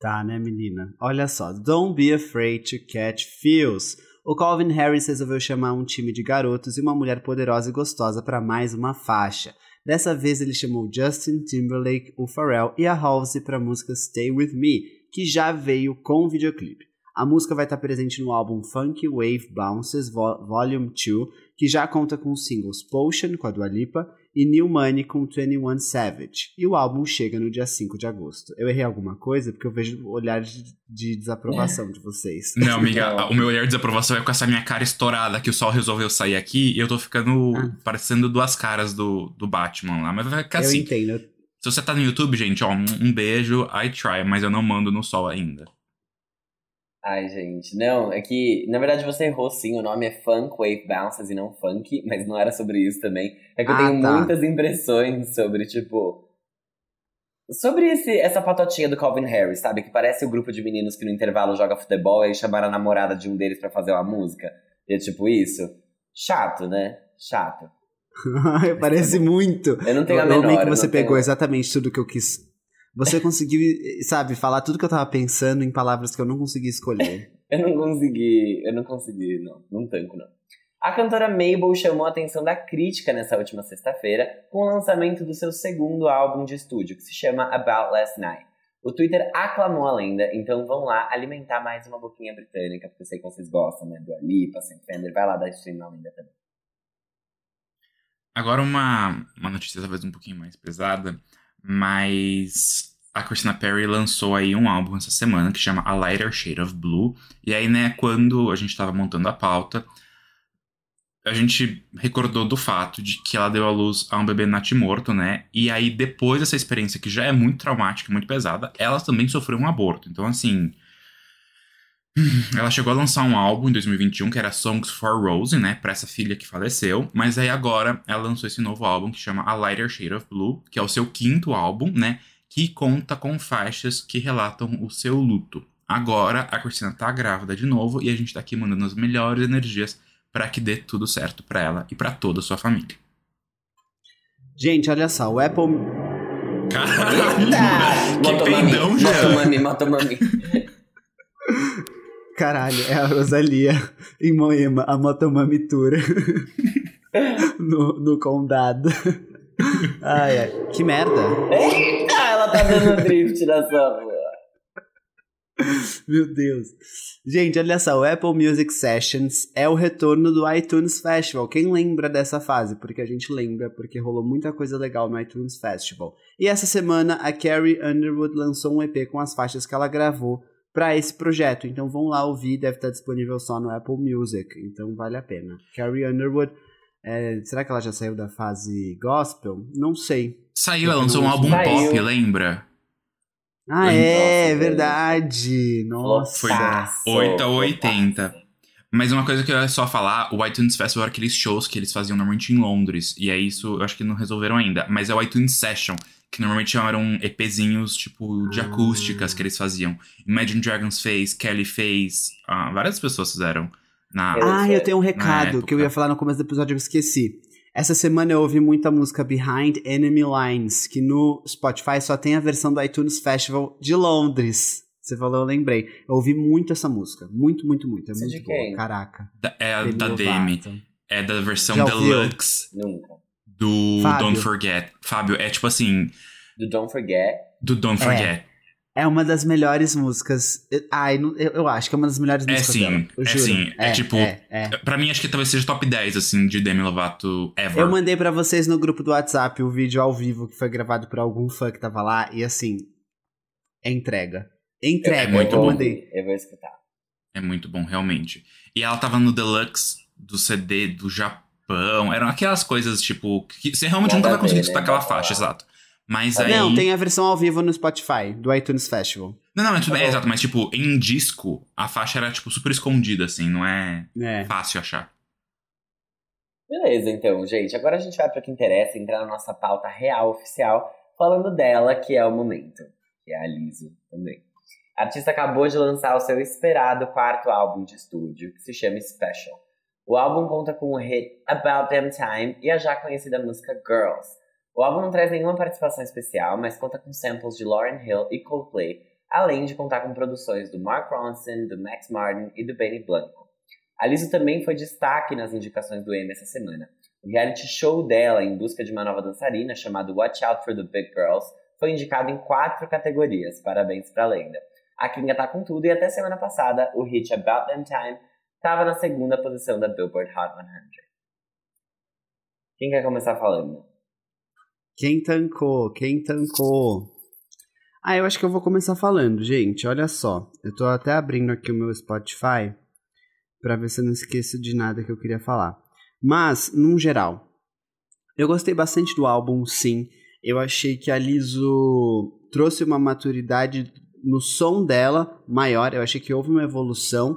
Tá, né, menina? Olha só. Don't be afraid to catch feels. O Calvin Harris resolveu chamar um time de garotos e uma mulher poderosa e gostosa para mais uma faixa. Dessa vez ele chamou Justin Timberlake, o Pharrell e a Halsey para a música Stay With Me, que já veio com videoclipe. A música vai estar presente no álbum Funky Wave Bounces Vol Volume 2, que já conta com os singles Potion, com a Dua Lipa, e New Money com 21 Savage. E o álbum chega no dia 5 de agosto. Eu errei alguma coisa? Porque eu vejo o olhar de, de desaprovação de vocês. Não, amiga, o meu olhar de desaprovação é com essa minha cara estourada que o sol resolveu sair aqui e eu tô ficando ah. parecendo duas caras do, do Batman lá. Mas vai ficar assim. Eu entendo. Se você tá no YouTube, gente, ó, um, um beijo, I try, mas eu não mando no sol ainda. Ai, gente, não, é que, na verdade, você errou sim, o nome é Funk Wave Bounces e não Funk, mas não era sobre isso também. É que eu ah, tenho tá. muitas impressões sobre, tipo. Sobre esse, essa patotinha do Calvin Harris, sabe? Que parece o grupo de meninos que no intervalo joga futebol e aí chamaram a namorada de um deles para fazer uma música. E é tipo isso. Chato, né? Chato. parece muito. Eu não tenho a menor. Eu que você pegou tenho... exatamente tudo que eu quis você conseguiu, sabe, falar tudo que eu tava pensando em palavras que eu não consegui escolher. eu não consegui, eu não consegui, não, não tanco, não. A cantora Mabel chamou a atenção da crítica nessa última sexta-feira com o lançamento do seu segundo álbum de estúdio, que se chama About Last Night. O Twitter aclamou a lenda, então vão lá alimentar mais uma boquinha britânica, porque eu sei que vocês gostam, né? Do Alipa, Sam Fender, vai lá dar stream na lenda também. Agora uma, uma notícia talvez um pouquinho mais pesada. Mas a Christina Perry lançou aí um álbum essa semana que chama A Lighter Shade of Blue. E aí, né, quando a gente estava montando a pauta, a gente recordou do fato de que ela deu à luz a um bebê natimorto, né? E aí, depois dessa experiência que já é muito traumática, muito pesada, ela também sofreu um aborto. Então, assim, ela chegou a lançar um álbum em 2021 que era Songs for Rose, né, para essa filha que faleceu, mas aí agora ela lançou esse novo álbum que chama A Lighter Shade of Blue, que é o seu quinto álbum, né, que conta com faixas que relatam o seu luto. Agora a Cristina tá grávida de novo e a gente tá aqui mandando as melhores energias para que dê tudo certo para ela e para toda a sua família. Gente, olha só, o Apple Caralho! que peidão, já. Motomami, motomami. Caralho, é a Rosalia em Moema, a motomamitura. no, no condado. Ai, ai. Que merda. Eita, ela tá dando drift rua. Meu Deus. Gente, olha só, o Apple Music Sessions é o retorno do iTunes Festival. Quem lembra dessa fase? Porque a gente lembra, porque rolou muita coisa legal no iTunes Festival. E essa semana a Carrie Underwood lançou um EP com as faixas que ela gravou para esse projeto. Então vão lá ouvir, deve estar disponível só no Apple Music, então vale a pena. Carrie Underwood, é, será que ela já saiu da fase gospel? Não sei. Saiu, ela lançou um álbum saiu. pop, lembra? Ah, é, é verdade. Nossa. Foi 8 a 80. Mas uma coisa que eu ia só falar, o iTunes Festival era aqueles shows que eles faziam normalmente em Londres. E é isso, eu acho que não resolveram ainda. Mas é o iTunes Session, que normalmente eram EPzinhos, tipo, de acústicas que eles faziam. Imagine Dragons fez, Kelly fez, uh, várias pessoas fizeram. Na, ah, eu tenho um recado que eu ia falar no começo do episódio e eu esqueci. Essa semana eu ouvi muita música Behind Enemy Lines, que no Spotify só tem a versão do iTunes Festival de Londres. Você falou, eu lembrei. Eu ouvi muito essa música. Muito, muito, muito. É Você muito boa. Caraca. Da, é a da Demi. É da versão deluxe. Nunca do Fábio. Don't Forget. Fábio, é tipo assim. Do Don't Forget? Do Don't Forget. É uma das melhores músicas. Ai, eu, eu acho que é uma das melhores É músicas sim, dela. Eu é juro. sim. É tipo- É, é. Pra mim, acho que talvez seja top 10, assim, de Demi Lovato ever. Eu mandei pra vocês no grupo do WhatsApp o vídeo ao vivo que foi gravado por algum fã que tava lá. E assim, é entrega. Entrega, É muito eu bom. mandei. Eu vou escutar. É muito bom, realmente. E ela tava no Deluxe do CD do Japão. Eram aquelas coisas, tipo, que você realmente nunca vai a conseguir escutar né? aquela faixa, exato. Mas aí. Não, tem a versão ao vivo no Spotify, do iTunes Festival. Não, não, é, tudo Tá bem, é, exato, mas tipo, em disco, a faixa era, tipo, super escondida, assim, não é É. fácil achar. Beleza, então, gente. Agora a gente vai para o que interessa, entrar na nossa pauta real, oficial, falando dela, que é o momento. Que é a Liso também. A artista acabou de lançar o seu esperado quarto álbum de estúdio, que se chama Special. O álbum conta com o hit About Damn Time e a já conhecida música Girls. O álbum não traz nenhuma participação especial, mas conta com samples de Lauryn Hill e Coldplay, além de contar com produções do Mark Ronson, do Max Martin e do Benny Blanco. A Lizzo também foi destaque nas indicações do Emmy essa semana. O reality show dela, em busca de uma nova dançarina, chamado Watch Out for the Big Girls, foi indicado em quatro categorias. Parabéns pra lenda. A Kinga tá com tudo e até semana passada, o hit About Them Time estava na segunda posição da Billboard Hot 100. Quem quer começar falando? Quem tancou? Quem tancou? Ah, eu acho que eu vou começar falando, gente. Olha só. Eu tô até abrindo aqui o meu Spotify pra ver se eu não esqueço de nada que eu queria falar. Mas, num geral, eu gostei bastante do álbum, sim. Eu achei que a Liso trouxe uma maturidade no som dela maior. Eu achei que houve uma evolução.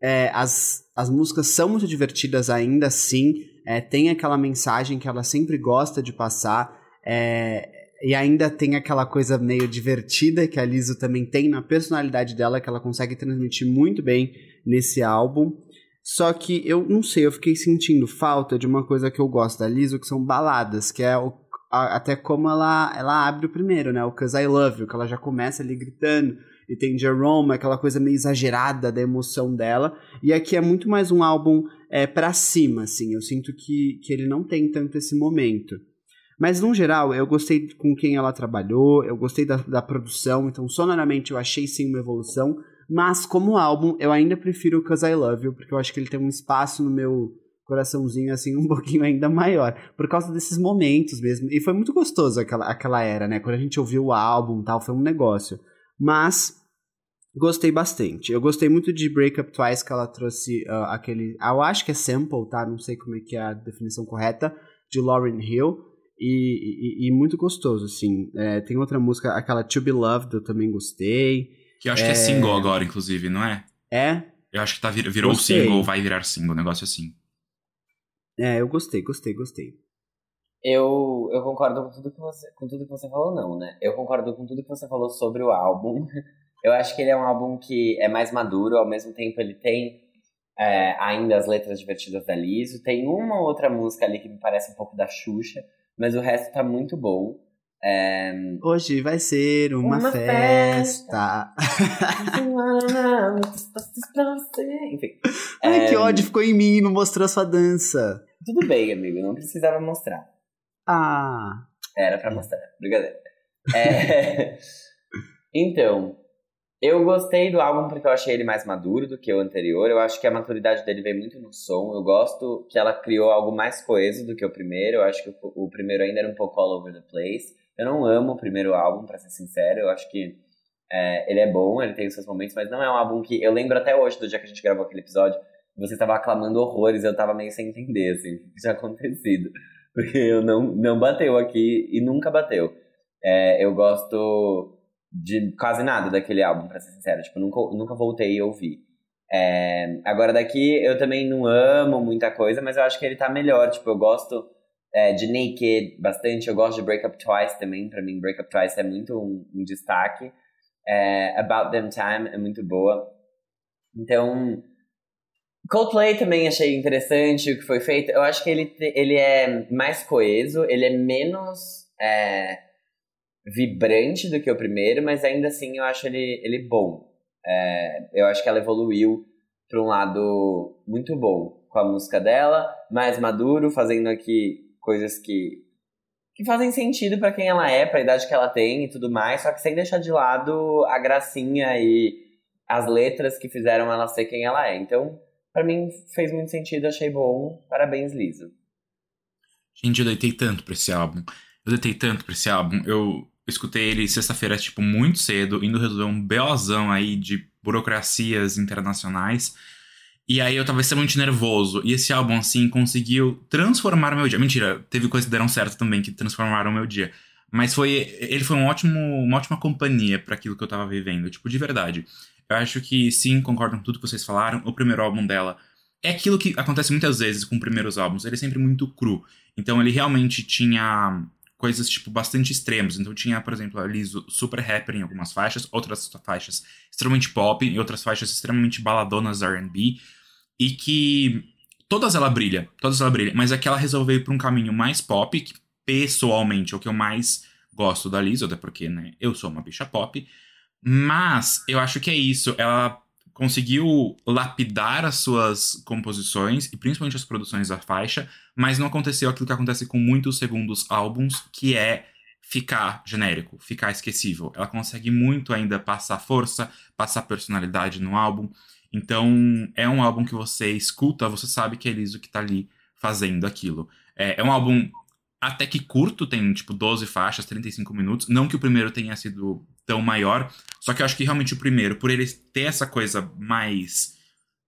É, as, as músicas são muito divertidas ainda assim. É, tem aquela mensagem que ela sempre gosta de passar. É, e ainda tem aquela coisa meio divertida que a Liso também tem na personalidade dela, que ela consegue transmitir muito bem nesse álbum. Só que eu não sei, eu fiquei sentindo falta de uma coisa que eu gosto da Liso, que são baladas, que é o, a- até como ela, ela abre o primeiro, né? O Cause I Love You, que ela já começa ali gritando. E tem Jerome, aquela coisa meio exagerada da emoção dela. E aqui é muito mais um álbum é, para cima, assim. Eu sinto que, que ele não tem tanto esse momento. Mas, no geral, eu gostei com quem ela trabalhou, eu gostei da, da produção, então, sonoramente, eu achei sim uma evolução. Mas, como álbum, eu ainda prefiro o Cause I Love You, porque eu acho que ele tem um espaço no meu coraçãozinho, assim, um pouquinho ainda maior. Por causa desses momentos mesmo. E foi muito gostoso aquela, aquela era, né? Quando a gente ouviu o álbum tal, foi um negócio. Mas, gostei bastante. Eu gostei muito de Break Up Twice, que ela trouxe ah, aquele. ah, eu acho que é sample, tá? Não sei como é que é a definição correta. De Lauryn Hill. E, e- e muito gostoso, assim. É, tem outra música, aquela To Be Loved, eu também gostei. Que eu acho que é single agora, inclusive, não é? É? Eu acho que tá, vir- virou Gostei. single, vai virar single, um negócio assim. É, eu gostei, gostei, gostei. Eu, eu concordo com tudo, que você, com tudo que você falou, não, né? Eu concordo com tudo que você falou sobre o álbum. Eu acho que ele é um álbum que é mais maduro, ao mesmo tempo ele tem é, ainda as letras divertidas da Liso. Tem uma ou outra música ali que me parece um pouco da Xuxa, mas o resto tá muito bom. É... Hoje vai ser uma, Uma festa. Enfim. Ai, É, que ódio, ficou em mim, não mostrou sua dança. Tudo bem, amigo, não precisava mostrar. Ah, Era pra mostrar. Brincadeira. É... então, eu gostei do álbum porque eu achei ele mais maduro do que o anterior. Eu acho que a maturidade dele veio muito no som. Eu gosto que ela criou algo mais coeso do que o primeiro. Eu acho que o, primeiro ainda era um pouco all over the place. Eu não amo o primeiro álbum, pra ser sincero. Eu acho que é, ele é bom, ele tem os seus momentos, mas não é um álbum que. Eu lembro até hoje do dia que a gente gravou aquele episódio. Você tava aclamando horrores, eu tava meio sem entender, assim, o que tinha acontecido. Porque eu não, não bateu aqui e nunca bateu. É, eu gosto de quase nada daquele álbum, pra ser sincero. Tipo, nunca, nunca voltei a ouvir. É, agora daqui eu também não amo muita coisa, mas eu acho que ele tá melhor. Tipo, eu gosto é, de Naked bastante, eu gosto de Break Up Twice também. Pra mim, Break Up Twice é muito um, um destaque. É, About Them Time é muito boa. Então, Coldplay também achei interessante o que foi feito. Eu acho que ele, ele é mais coeso, ele é menos é, vibrante do que o primeiro, mas ainda assim eu acho ele, ele bom. É, eu acho que ela evoluiu para um lado muito bom com a música dela, mais maduro, fazendo aqui coisas que, que fazem sentido para quem ela é, pra idade que ela tem e tudo mais, só que sem deixar de lado a gracinha e as letras que fizeram ela ser quem ela é. Então, para mim fez muito sentido, achei bom. Parabéns, Liso. Gente, eu deitei tanto pra esse álbum. Eu deitei tanto pra esse álbum. Eu escutei ele sexta-feira, tipo, muito cedo, indo resolver um BOzão aí de burocracias internacionais. E aí eu tava extremamente nervoso. E esse álbum, assim, conseguiu transformar meu dia. Mentira, teve coisas que deram certo também que transformaram meu dia. Mas foi. Ele foi um ótimo, uma ótima companhia para aquilo que eu tava vivendo. Tipo, de verdade. Eu acho que sim, concordo com tudo que vocês falaram. O primeiro álbum dela é aquilo que acontece muitas vezes com primeiros álbuns. Ele é sempre muito cru. Então ele realmente tinha coisas, tipo, bastante extremas. Então tinha, por exemplo, ali super rapper em algumas faixas, outras faixas extremamente pop e outras faixas extremamente baladonas R&B e que todas ela brilha, todas ela brilha, mas é que ela resolveu ir para um caminho mais pop, que pessoalmente é o que eu mais gosto da Liz, até porque, né, eu sou uma bicha pop, mas eu acho que é isso, ela conseguiu lapidar as suas composições e principalmente as produções da faixa, mas não aconteceu aquilo que acontece com muitos segundos álbuns, que é ficar genérico, ficar esquecível. Ela consegue muito ainda passar força, passar personalidade no álbum. Então, é um álbum que você escuta, você sabe que é Eliso que tá ali fazendo aquilo. É, é, um álbum até que curto, tem tipo 12 faixas, 35 minutos. Não que o primeiro tenha sido tão maior, só que eu acho que realmente o primeiro, por ele ter essa coisa mais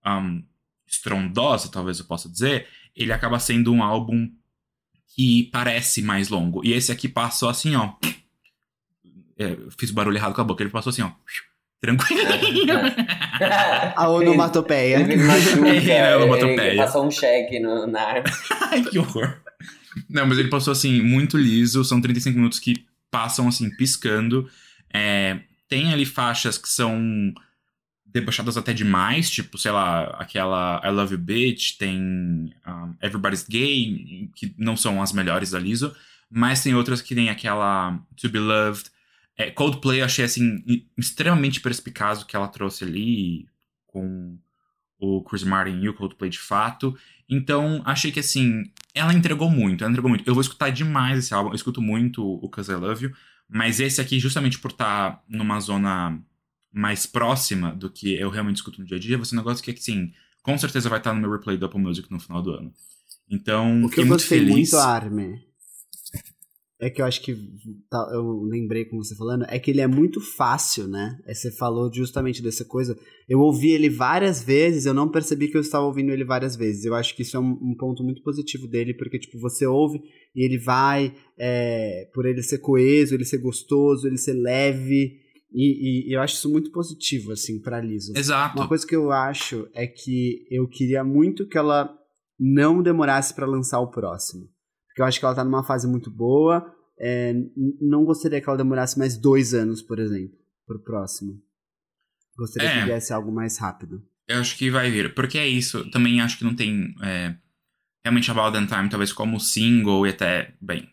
um, estrondosa, talvez eu possa dizer, ele acaba sendo um álbum que parece mais longo. E esse aqui passou assim, ó. É, fiz barulho errado com a boca, ele passou assim, ó Tranquilinho. a onomatopeia. Ele, ele machuca, é, a onomatopeia. Ele passou um cheque no, na arma. Ai, que horror. Não, mas ele passou assim, muito liso. São 35 minutos que passam assim, piscando. É, tem ali faixas que são debochadas até demais, tipo, sei lá, aquela I Love You Bitch, tem um, Everybody's Gay, que não são as melhores da Liso, mas tem outras que tem aquela To Be Loved, é, Coldplay eu achei assim extremamente perspicaz o que ela trouxe ali com o Chris Martin e o Coldplay de fato. Então, achei que assim, ela entregou muito, ela entregou muito. Eu vou escutar demais esse álbum, eu escuto muito o Cause I Love You, mas esse aqui, justamente por estar tá numa zona mais próxima do que eu realmente escuto no dia a dia, você um negócio que, assim, com certeza vai estar tá no meu replay do Apple Music no final do ano. Então, o que eu muito gostei feliz. muito, Armin, é que eu acho que tá, eu lembrei com você falando, é que ele é muito fácil, né? É, você falou justamente dessa coisa. Eu ouvi ele várias vezes, eu não percebi que eu estava ouvindo ele várias vezes. Eu acho que isso é um, um ponto muito positivo dele, porque tipo você ouve e ele vai, é, por ele ser coeso, ele ser gostoso, ele ser leve. E, e, eu acho isso muito positivo, assim, pra Liso. Exato. Uma coisa que eu acho é que eu queria muito que ela não demorasse para lançar o próximo porque eu acho que ela tá numa fase muito boa. É, não gostaria que ela demorasse mais dois anos, por exemplo, pro próximo. Gostaria é, que viesse algo mais rápido. Eu acho que vai vir, porque é isso. Também acho que não tem é, realmente About That Time, talvez como single e até, bem,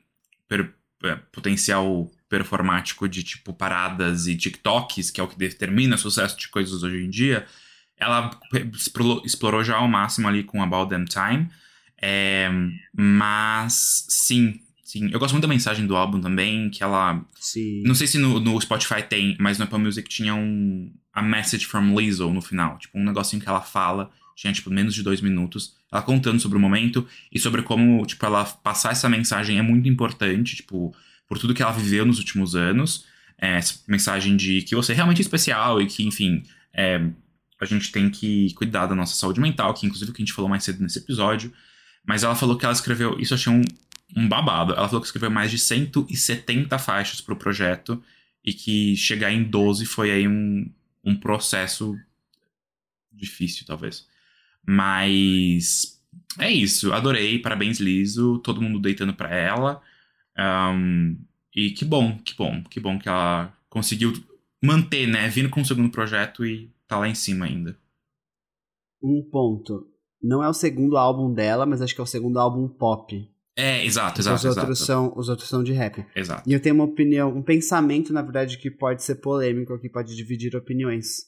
per, é, potencial performático de tipo paradas e TikToks, que é o que determina o sucesso de coisas hoje em dia. Ela explorou, explorou já ao máximo ali com About Them Time. É, mas, sim, sim. Eu gosto muito da mensagem do álbum também, que ela... Sim. Não sei se no, no Spotify tem, mas no Apple Music tinha um... A message from Lizzo no final. Tipo, um negocinho que ela fala. Tinha, tipo, menos de dois minutos. Ela contando sobre o momento e sobre como, tipo, ela passar essa mensagem é muito importante, tipo, por tudo que ela viveu nos últimos anos. É, essa mensagem de que você é realmente especial e que, enfim, é, a gente tem que cuidar da nossa saúde mental, que inclusive o que a gente falou mais cedo nesse episódio. Mas ela falou que ela escreveu. Isso eu achei um, um babado. Ela falou que escreveu mais de 170 faixas pro projeto. E que chegar em 12 foi aí um, um processo difícil, talvez. Mas é isso. Adorei. Parabéns, Liso. Todo mundo deitando pra ela. Um, e que bom, que bom, que bom que ela conseguiu manter, né? Vindo com o segundo projeto e tá lá em cima ainda. Um ponto. Não é o segundo álbum dela, mas acho que é o segundo álbum pop. É, exato, exato. Os outros, exato. São, os outros são de rap. Exato. E eu tenho uma opinião, um pensamento, na verdade, que pode ser polêmico, que pode dividir opiniões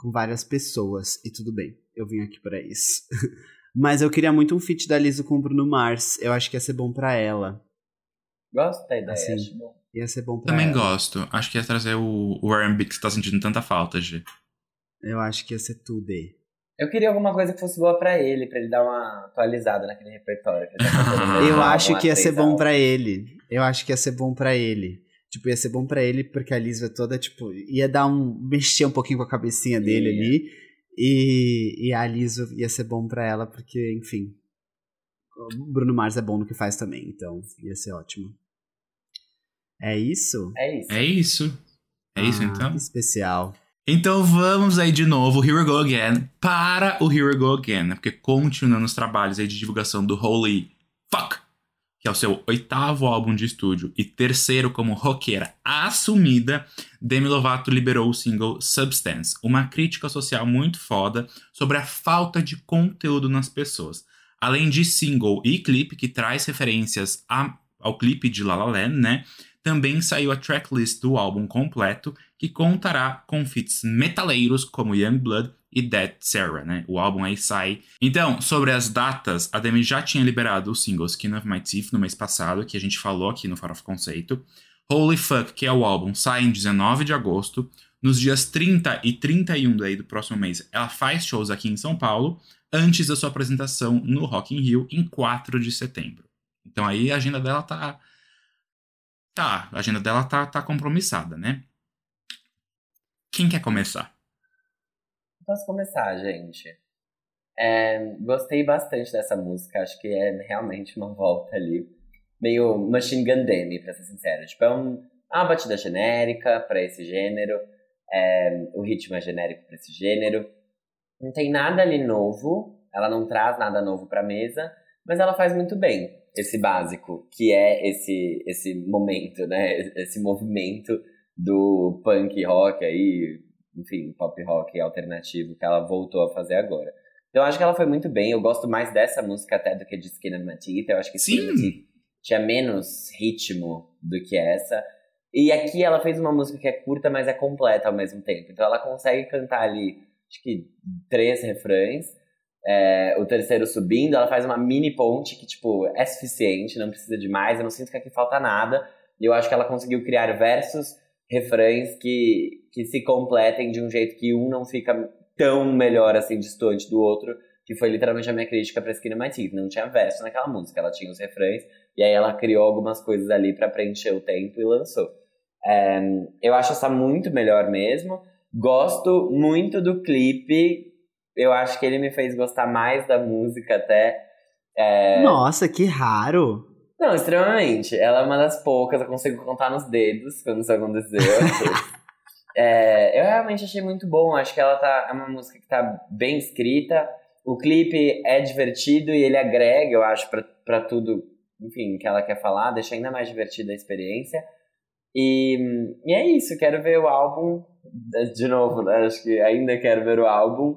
com várias pessoas. E tudo bem, eu vim aqui para isso. mas eu queria muito um feat da Lizzo com o Bruno Mars. Eu acho que ia ser bom para ela. Gosto da ideia, Assim, acho bom. Ia ser bom pra Também ela. gosto. Acho que ia trazer o, o R&B que você tá sentindo tanta falta, G. Eu acho que ia ser tudo. Eu queria alguma coisa que fosse boa pra ele, pra ele dar uma atualizada naquele repertório. Eu acho que ia ser bom pra ele. Eu acho que ia ser bom pra ele. Tipo, ia ser bom pra ele porque a Liz é toda, tipo, ia dar um. mexer um pouquinho com a cabecinha dele Ia. ali. E, e a Liz ia ser bom pra ela porque, enfim. O Bruno Mars é bom no que faz também, então ia ser ótimo. É isso? É isso. É isso. É isso, Ah, então? que especial. Então vamos aí de novo, Here We Go Again, para o Here We Go Again, né? Porque continuando os trabalhos aí de divulgação do Holy Fuck, que é o seu oitavo álbum de estúdio e terceiro como roqueira assumida, Demi Lovato liberou o single Substance, uma crítica social muito foda sobre a falta de conteúdo nas pessoas. Além de single e clipe que traz referências a- ao clipe de La La Land, né? Também saiu a tracklist do álbum completo, que contará com feats metaleiros como Youngblood e Dead Sarah, né? O álbum aí sai. Então, sobre as datas, a Demi já tinha liberado o single Skin of My Teeth no mês passado, que a gente falou aqui no Farofa Conceito. Holy Fuck, que é o álbum, sai em 19 de agosto. Nos dias 30 e 31 daí do próximo mês, ela faz shows aqui em São Paulo, antes da sua apresentação no Rock in Rio, em 4 de setembro. Então aí a agenda dela tá... Tá, a agenda dela tá, tá compromissada, né? Quem quer começar? Posso começar, gente? É, gostei bastante dessa música, acho que é realmente uma volta ali. Meio Machine Gun Demi, pra ser sincero. Tipo, é um- uma batida genérica pra esse gênero. é, o ritmo é genérico pra esse gênero. Não tem nada ali novo, ela não traz nada novo pra mesa, mas ela faz muito bem esse básico, que é esse, esse momento, né? Esse movimento do punk rock aí, enfim, pop rock alternativo que ela voltou a fazer agora. Então eu acho que ela foi muito bem. Eu gosto mais dessa música até do que de Skin of My Teeth. Eu acho que Sim. Tinha menos ritmo do que essa. E aqui ela fez uma música que é curta, mas é completa ao mesmo tempo. Então ela consegue cantar ali, acho que três refrões. É, o terceiro subindo, ela faz uma mini ponte que, tipo, é suficiente, não precisa de mais. Eu não sinto que aqui falta nada. E eu acho que ela conseguiu criar versos, refrões que, que se completem de um jeito que um não fica tão melhor, assim, distante do outro. Que foi literalmente a minha crítica of My Teeth. Não tinha verso naquela música, ela tinha os refrões. E aí ela criou algumas coisas ali pra preencher o tempo e lançou. É, eu acho essa muito melhor mesmo. Gosto muito do clipe. Eu acho que ele me fez gostar mais da música até. É, Nossa, que raro. Não, extremamente. Ela é uma das poucas, eu consigo contar nos dedos quando isso aconteceu. É, eu realmente achei muito bom. Acho que ela tá. É uma música que tá bem escrita. O clipe é divertido e ele agrega, eu acho, pra tudo, enfim, que ela quer falar, deixa ainda mais divertida a experiência. E, e é isso, quero ver o álbum. De novo, né? Acho que ainda quero ver o álbum.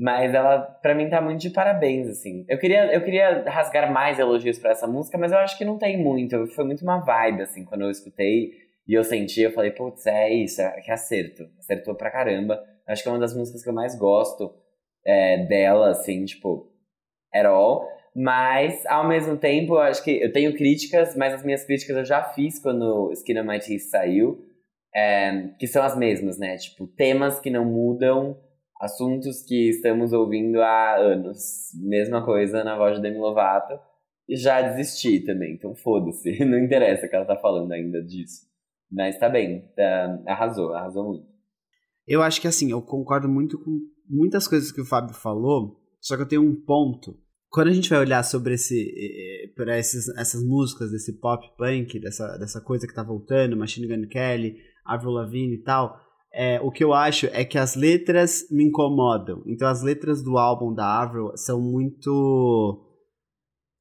Mas ela, pra mim, tá muito de parabéns, assim. Eu queria, eu queria rasgar mais elogios pra essa música, mas eu acho que não tem muito. Foi muito uma vibe, assim, quando eu escutei e eu senti, eu falei, putz, é isso, é que acerto. Acertou pra caramba. Acho que é uma das músicas que eu mais gosto é, dela, assim, tipo, at all. Mas, ao mesmo tempo, eu acho que eu tenho críticas, mas as minhas críticas eu já fiz quando Skin of My Teeth saiu. é, que são as mesmas, né? Tipo, temas que não mudam, assuntos que estamos ouvindo há anos. Mesma coisa na voz de Demi Lovato. E já desisti também, então foda-se. Não interessa que ela tá falando ainda disso. Mas tá bem, tá- arrasou, arrasou muito. Eu acho que assim, eu concordo muito com muitas coisas que o Fábio falou, só que eu tenho um ponto. Quando a gente vai olhar sobre esse para essas músicas desse pop punk, dessa, dessa coisa que tá voltando, Machine Gun Kelly, Avril Lavigne e tal, é, o que eu acho é que as letras me incomodam. Então as letras do álbum da Avril são muito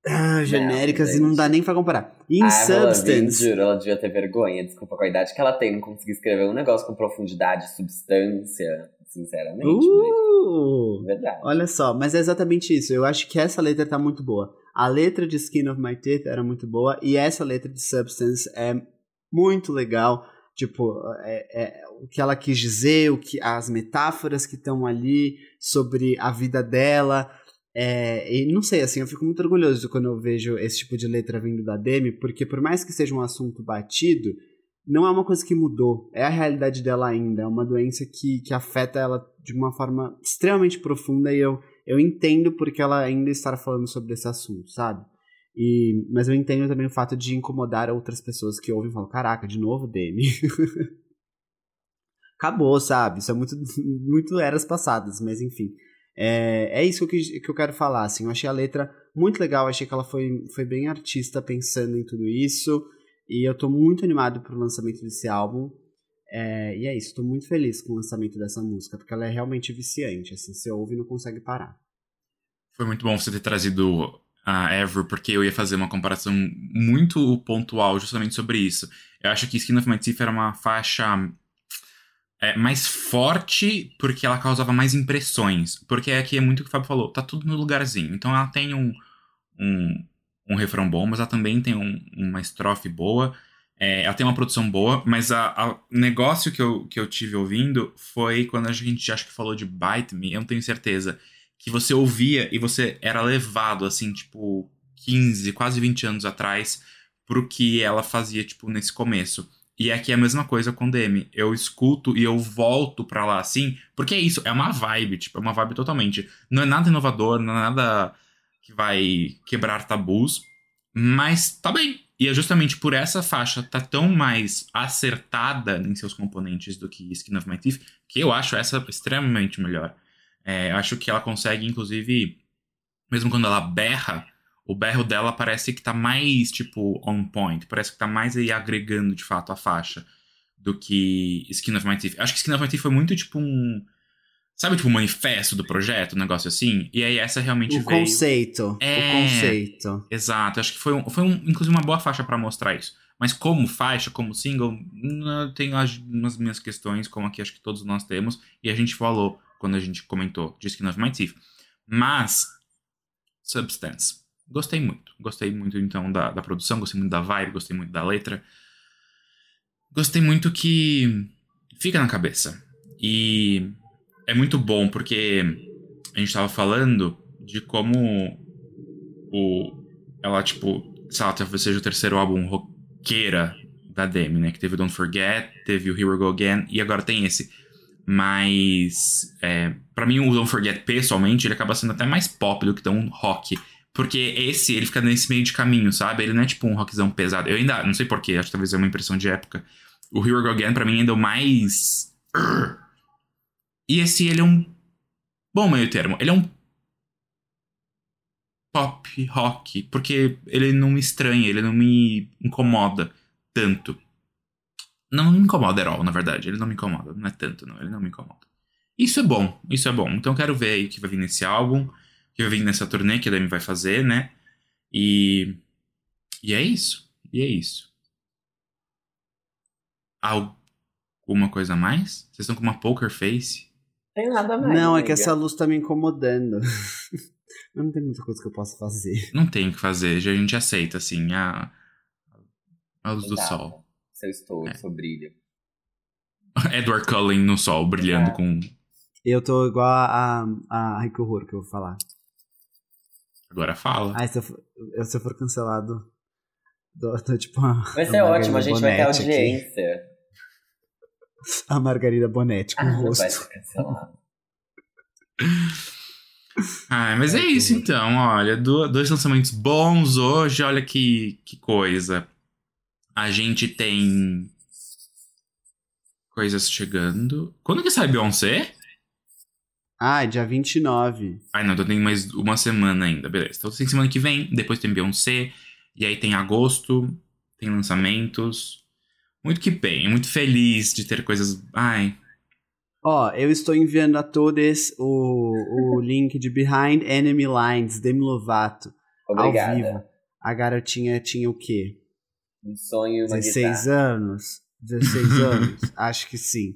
ah, genéricas e não dá nem pra comparar. E em A Avril Lavigne, Substance, juro, ela devia ter vergonha, desculpa com a idade que ela tem, não conseguir escrever um negócio com profundidade, substância, sinceramente. uh, mas- verdade. Olha só, mas é exatamente isso. Eu acho que essa letra tá muito boa. A letra de Skin of My Teeth era muito boa e essa letra de Substance é muito legal. Tipo, é, é o que ela quis dizer, o que as metáforas que estão ali sobre a vida dela. É, e não sei, assim, eu fico muito orgulhoso quando eu vejo esse tipo de letra vindo da Demi, porque por mais que seja um assunto batido, não é uma coisa que mudou. É a realidade dela ainda. É uma doença que, que afeta ela de uma forma extremamente profunda e eu, eu entendo porque ela ainda está falando sobre esse assunto, sabe? E, mas eu entendo também o fato de incomodar outras pessoas que ouvem e falam: caraca, de novo, Demi. Acabou, sabe? Isso é muito, muito eras passadas, mas enfim. É, é isso que eu, que eu quero falar, assim. Eu achei a letra muito legal, achei que ela foi, foi bem artista pensando em tudo isso. E eu tô muito animado pro lançamento desse álbum. É, e é isso, tô muito feliz com o lançamento dessa música, porque ela é realmente viciante, assim, você ouve e não consegue parar. Foi muito bom você ter trazido a Ever, porque eu ia fazer uma comparação muito pontual justamente sobre isso. Eu acho que Skin of My Teeth era uma faixa é, mais forte porque ela causava mais impressões. Porque aqui é muito o que o Fábio falou, tá tudo no lugarzinho. Então ela tem um, um, um refrão bom, mas ela também tem um, uma estrofe boa. É, ela tem uma produção boa, mas o negócio que eu, que eu tive ouvindo foi quando a gente acho que falou de Bite Me, eu não tenho certeza, que você ouvia e você era levado, assim, tipo, 15, quase 20 anos atrás, pro que ela fazia, tipo, nesse começo. E aqui é a mesma coisa com Demi. Eu escuto e eu volto pra lá, assim, porque é isso, é uma vibe, tipo, é uma vibe totalmente. Não é nada inovador, não é nada que vai quebrar tabus, mas tá bem. E é justamente por essa faixa tá tão mais acertada em seus componentes do que Skin of My Teeth, que eu acho essa extremamente melhor. É, acho que ela consegue, inclusive, mesmo quando ela berra, o berro dela parece que tá mais, tipo, on point. Parece que tá mais aí agregando, de fato, a faixa do que Skin of My Teeth. Acho que Skin of My Teeth foi muito, tipo, um Sabe, tipo, o manifesto do projeto, um negócio assim? E aí essa realmente o veio... Conceito, é, o conceito. Exato. Acho que foi, um, foi um, inclusive uma boa faixa para mostrar isso. Mas como faixa, como single, eu tenho umas minhas questões, como aqui acho que todos nós temos. E a gente falou quando a gente comentou de Skin of My Teeth. Mas, Substance. Gostei muito. Gostei muito, então, da, da produção, gostei muito da vibe, gostei muito da letra. Gostei muito que fica na cabeça. E é muito bom porque a gente tava falando de como o ela tipo, sei lá, talvez seja o terceiro álbum roqueira da Demi, né? Que teve o Don't Forget, teve o Here We Go Again e agora tem esse. Mas é, para mim o Don't Forget pessoalmente ele acaba sendo até mais pop do que tão rock. Porque esse, ele fica nesse meio de caminho, sabe? Ele não é tipo um rockzão pesado. Eu ainda, não sei porquê, acho que talvez é uma impressão de época. O Here We Go Again pra mim ainda é o mais... E esse, ele é um bom meio termo. Ele é um pop rock, porque ele não me estranha, ele não me incomoda tanto. Não, me incomoda at all, na verdade. Ele não me incomoda, não é tanto, não. Ele não me incomoda. Isso é bom, isso é bom. Então quero ver aí o que vai vir nesse álbum, que vai vir nessa turnê que a Demi vai fazer, né? E. E é isso. E é isso. Alguma coisa a mais? Vocês estão com uma poker face? Tem nada mais. Não, amiga. é que essa luz tá me incomodando. Eu não tem muita coisa que eu possa fazer. Não tem o que fazer, já a gente aceita, assim, a, a luz do Exato. sol. Seu estouro, É. seu brilho. Edward Cullen no sol, brilhando Exato. com. Eu tô igual a. a ai, que horror que eu vou falar. Agora fala. Ai, se eu for, eu- se eu for cancelado. Tô, tô tipo. A, Vai a ser ótimo, a Margarida gente vai ter Bonetti aqui. audiência. A Margarida Bonetti com Ah, o rosto. vai ser cancelado. Ah, mas é isso então, olha. do- dois lançamentos bons hoje, olha que, que coisa. A gente tem. Coisas chegando. Quando que sai Beyoncé? Ah, dia 29. Ai, não, então tem mais uma semana ainda, beleza. Então tem semana que vem, depois tem Beyoncé, e aí tem agosto, tem lançamentos. Muito que bem, muito feliz de ter coisas. Ai, Ó, eu estou enviando a todos o, o link de Behind Enemy Lines, Demi Lovato, ao Obrigada. vivo. A garotinha tinha o quê? Um sonho e uma 16 guitarra. anos? 16 anos? Acho que sim.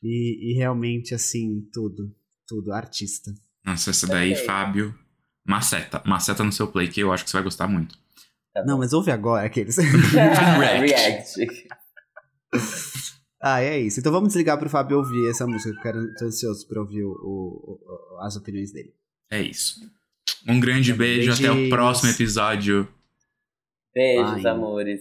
E, e realmente, assim, tudo. Tudo. Artista. nossa, essa daí, Ok. Fábio. Maceta. Maceta no seu play, que eu acho que você vai gostar muito. Tá Não, mas ouve agora aqueles. React. React. ah, é isso. Então vamos desligar pro Fábio ouvir essa música, que eu quero, tô ansioso pra ouvir o- o- o- as opiniões dele. É isso. Um grande beijo, até o Beijinhos. próximo episódio. Beijos, Ai. amores.